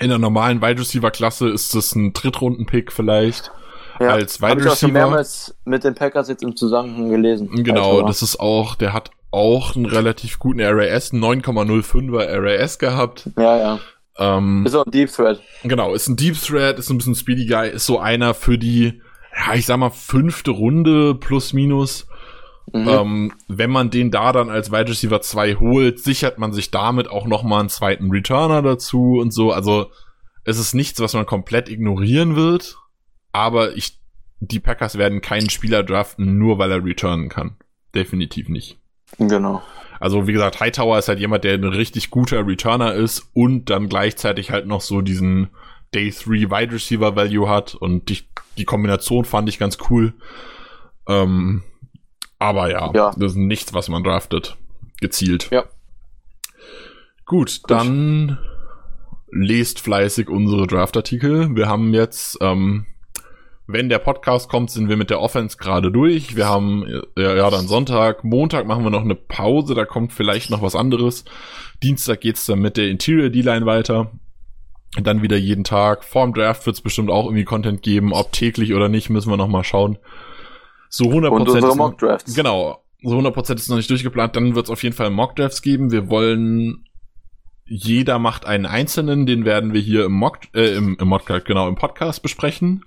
in der normalen Wide Receiver Klasse ist es ein Drittrunden-Pick vielleicht. ja, als Wide Receiver. Ich auch schon mehrmals mit den Packers jetzt im Zusammenhang gelesen. Genau, das ist auch, der hat auch einen relativ guten RAS, 9,05er RAS gehabt. Ja, ja. Ähm, ist auch ein Deep Thread. Genau, ist ein Deep Thread, ist ein bisschen Speedy Guy, ist so einer für die, ja, ich sag mal, fünfte Runde plus minus. Mhm. Ähm, wenn man den da dann als Wide Receiver 2 holt, sichert man sich damit auch nochmal einen zweiten Returner dazu und so. Also es ist nichts, was man komplett ignorieren wird, aber ich, die Packers werden keinen Spieler draften, nur weil er returnen kann. Definitiv nicht. Genau. Also wie gesagt, Hightower ist halt jemand, der ein richtig guter Returner ist und dann gleichzeitig halt noch so diesen Day 3 Wide Receiver Value hat und die, die Kombination fand ich ganz cool. Ähm, aber ja, ja, das ist nichts, was man draftet. Gezielt. Ja. Gut, Gut. dann lest fleißig unsere Draftartikel. Wir haben jetzt ähm, wenn der Podcast kommt, sind wir mit der Offense gerade durch. Wir haben ja, ja dann Sonntag, Montag machen wir noch eine Pause, da kommt vielleicht noch was anderes. Dienstag geht's dann mit der Interior D-Line weiter. Dann wieder jeden Tag. Vorm Draft wird's bestimmt auch irgendwie Content geben, ob täglich oder nicht, müssen wir noch mal schauen. So 100% Und unsere Mock Drafts. Genau. So 100% ist noch nicht durchgeplant. Dann wird's auf jeden Fall Mock Drafts geben. Wir wollen jeder macht einen einzelnen, den werden wir hier im Mock, äh, im, im Modcast, genau, im Podcast besprechen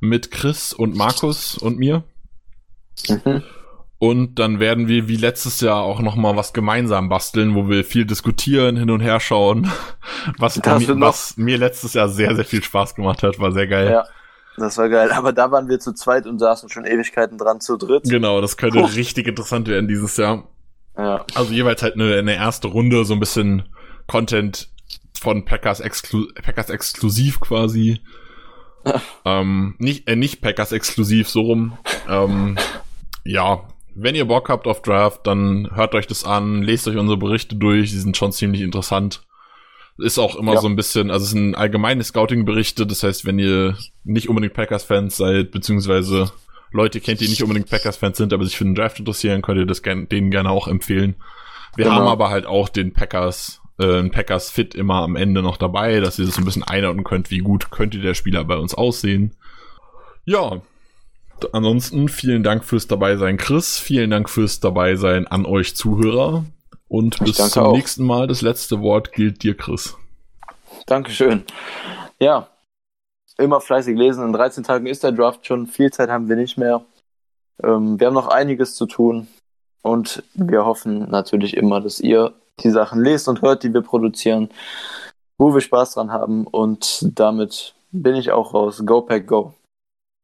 mit Chris und Markus und mir. Mhm. Und dann werden wir wie letztes Jahr auch noch mal was gemeinsam basteln, wo wir viel diskutieren, hin und her schauen. [LAUGHS] Was, mir, was mir letztes Jahr sehr, sehr viel Spaß gemacht hat, war sehr geil. Ja, das war geil. Aber da waren wir zu zweit und saßen schon Ewigkeiten dran zu dritt. Genau, das könnte Puh. richtig interessant werden dieses Jahr. Ja. Also jeweils halt eine, eine erste Runde, so ein bisschen Content von Packers, Exklu Packers exklusiv quasi [LAUGHS] ähm, nicht, äh, nicht Packers exklusiv, so rum. Ähm, ja, wenn ihr Bock habt auf Draft, dann hört euch das an, lest euch unsere Berichte durch, die sind schon ziemlich interessant. Ist auch immer ja. so ein bisschen, also es sind allgemeine Scouting-Berichte, das heißt, wenn ihr nicht unbedingt Packers-Fans seid, beziehungsweise Leute kennt, die nicht unbedingt Packers-Fans sind, aber sich für den Draft interessieren, könnt ihr das gern, denen gerne auch empfehlen. Wir genau. haben aber halt auch den Packers äh, Packers Fit immer am Ende noch dabei, dass ihr das ein bisschen einordnen könnt, wie gut könnte der Spieler bei uns aussehen. Ja, ansonsten vielen Dank fürs Dabeisein, Chris. Vielen Dank fürs Dabeisein an euch Zuhörer. Und bis zum auch. nächsten Mal. Das letzte Wort gilt dir, Chris. Dankeschön. Ja, immer fleißig lesen. In 13 Tagen ist der Draft schon. Viel Zeit haben wir nicht mehr. Ähm, wir haben noch einiges zu tun. Und wir hoffen natürlich immer, dass ihr die Sachen lest und hört, die wir produzieren, wo wir Spaß dran haben. Und damit bin ich auch raus. Go Pack Go.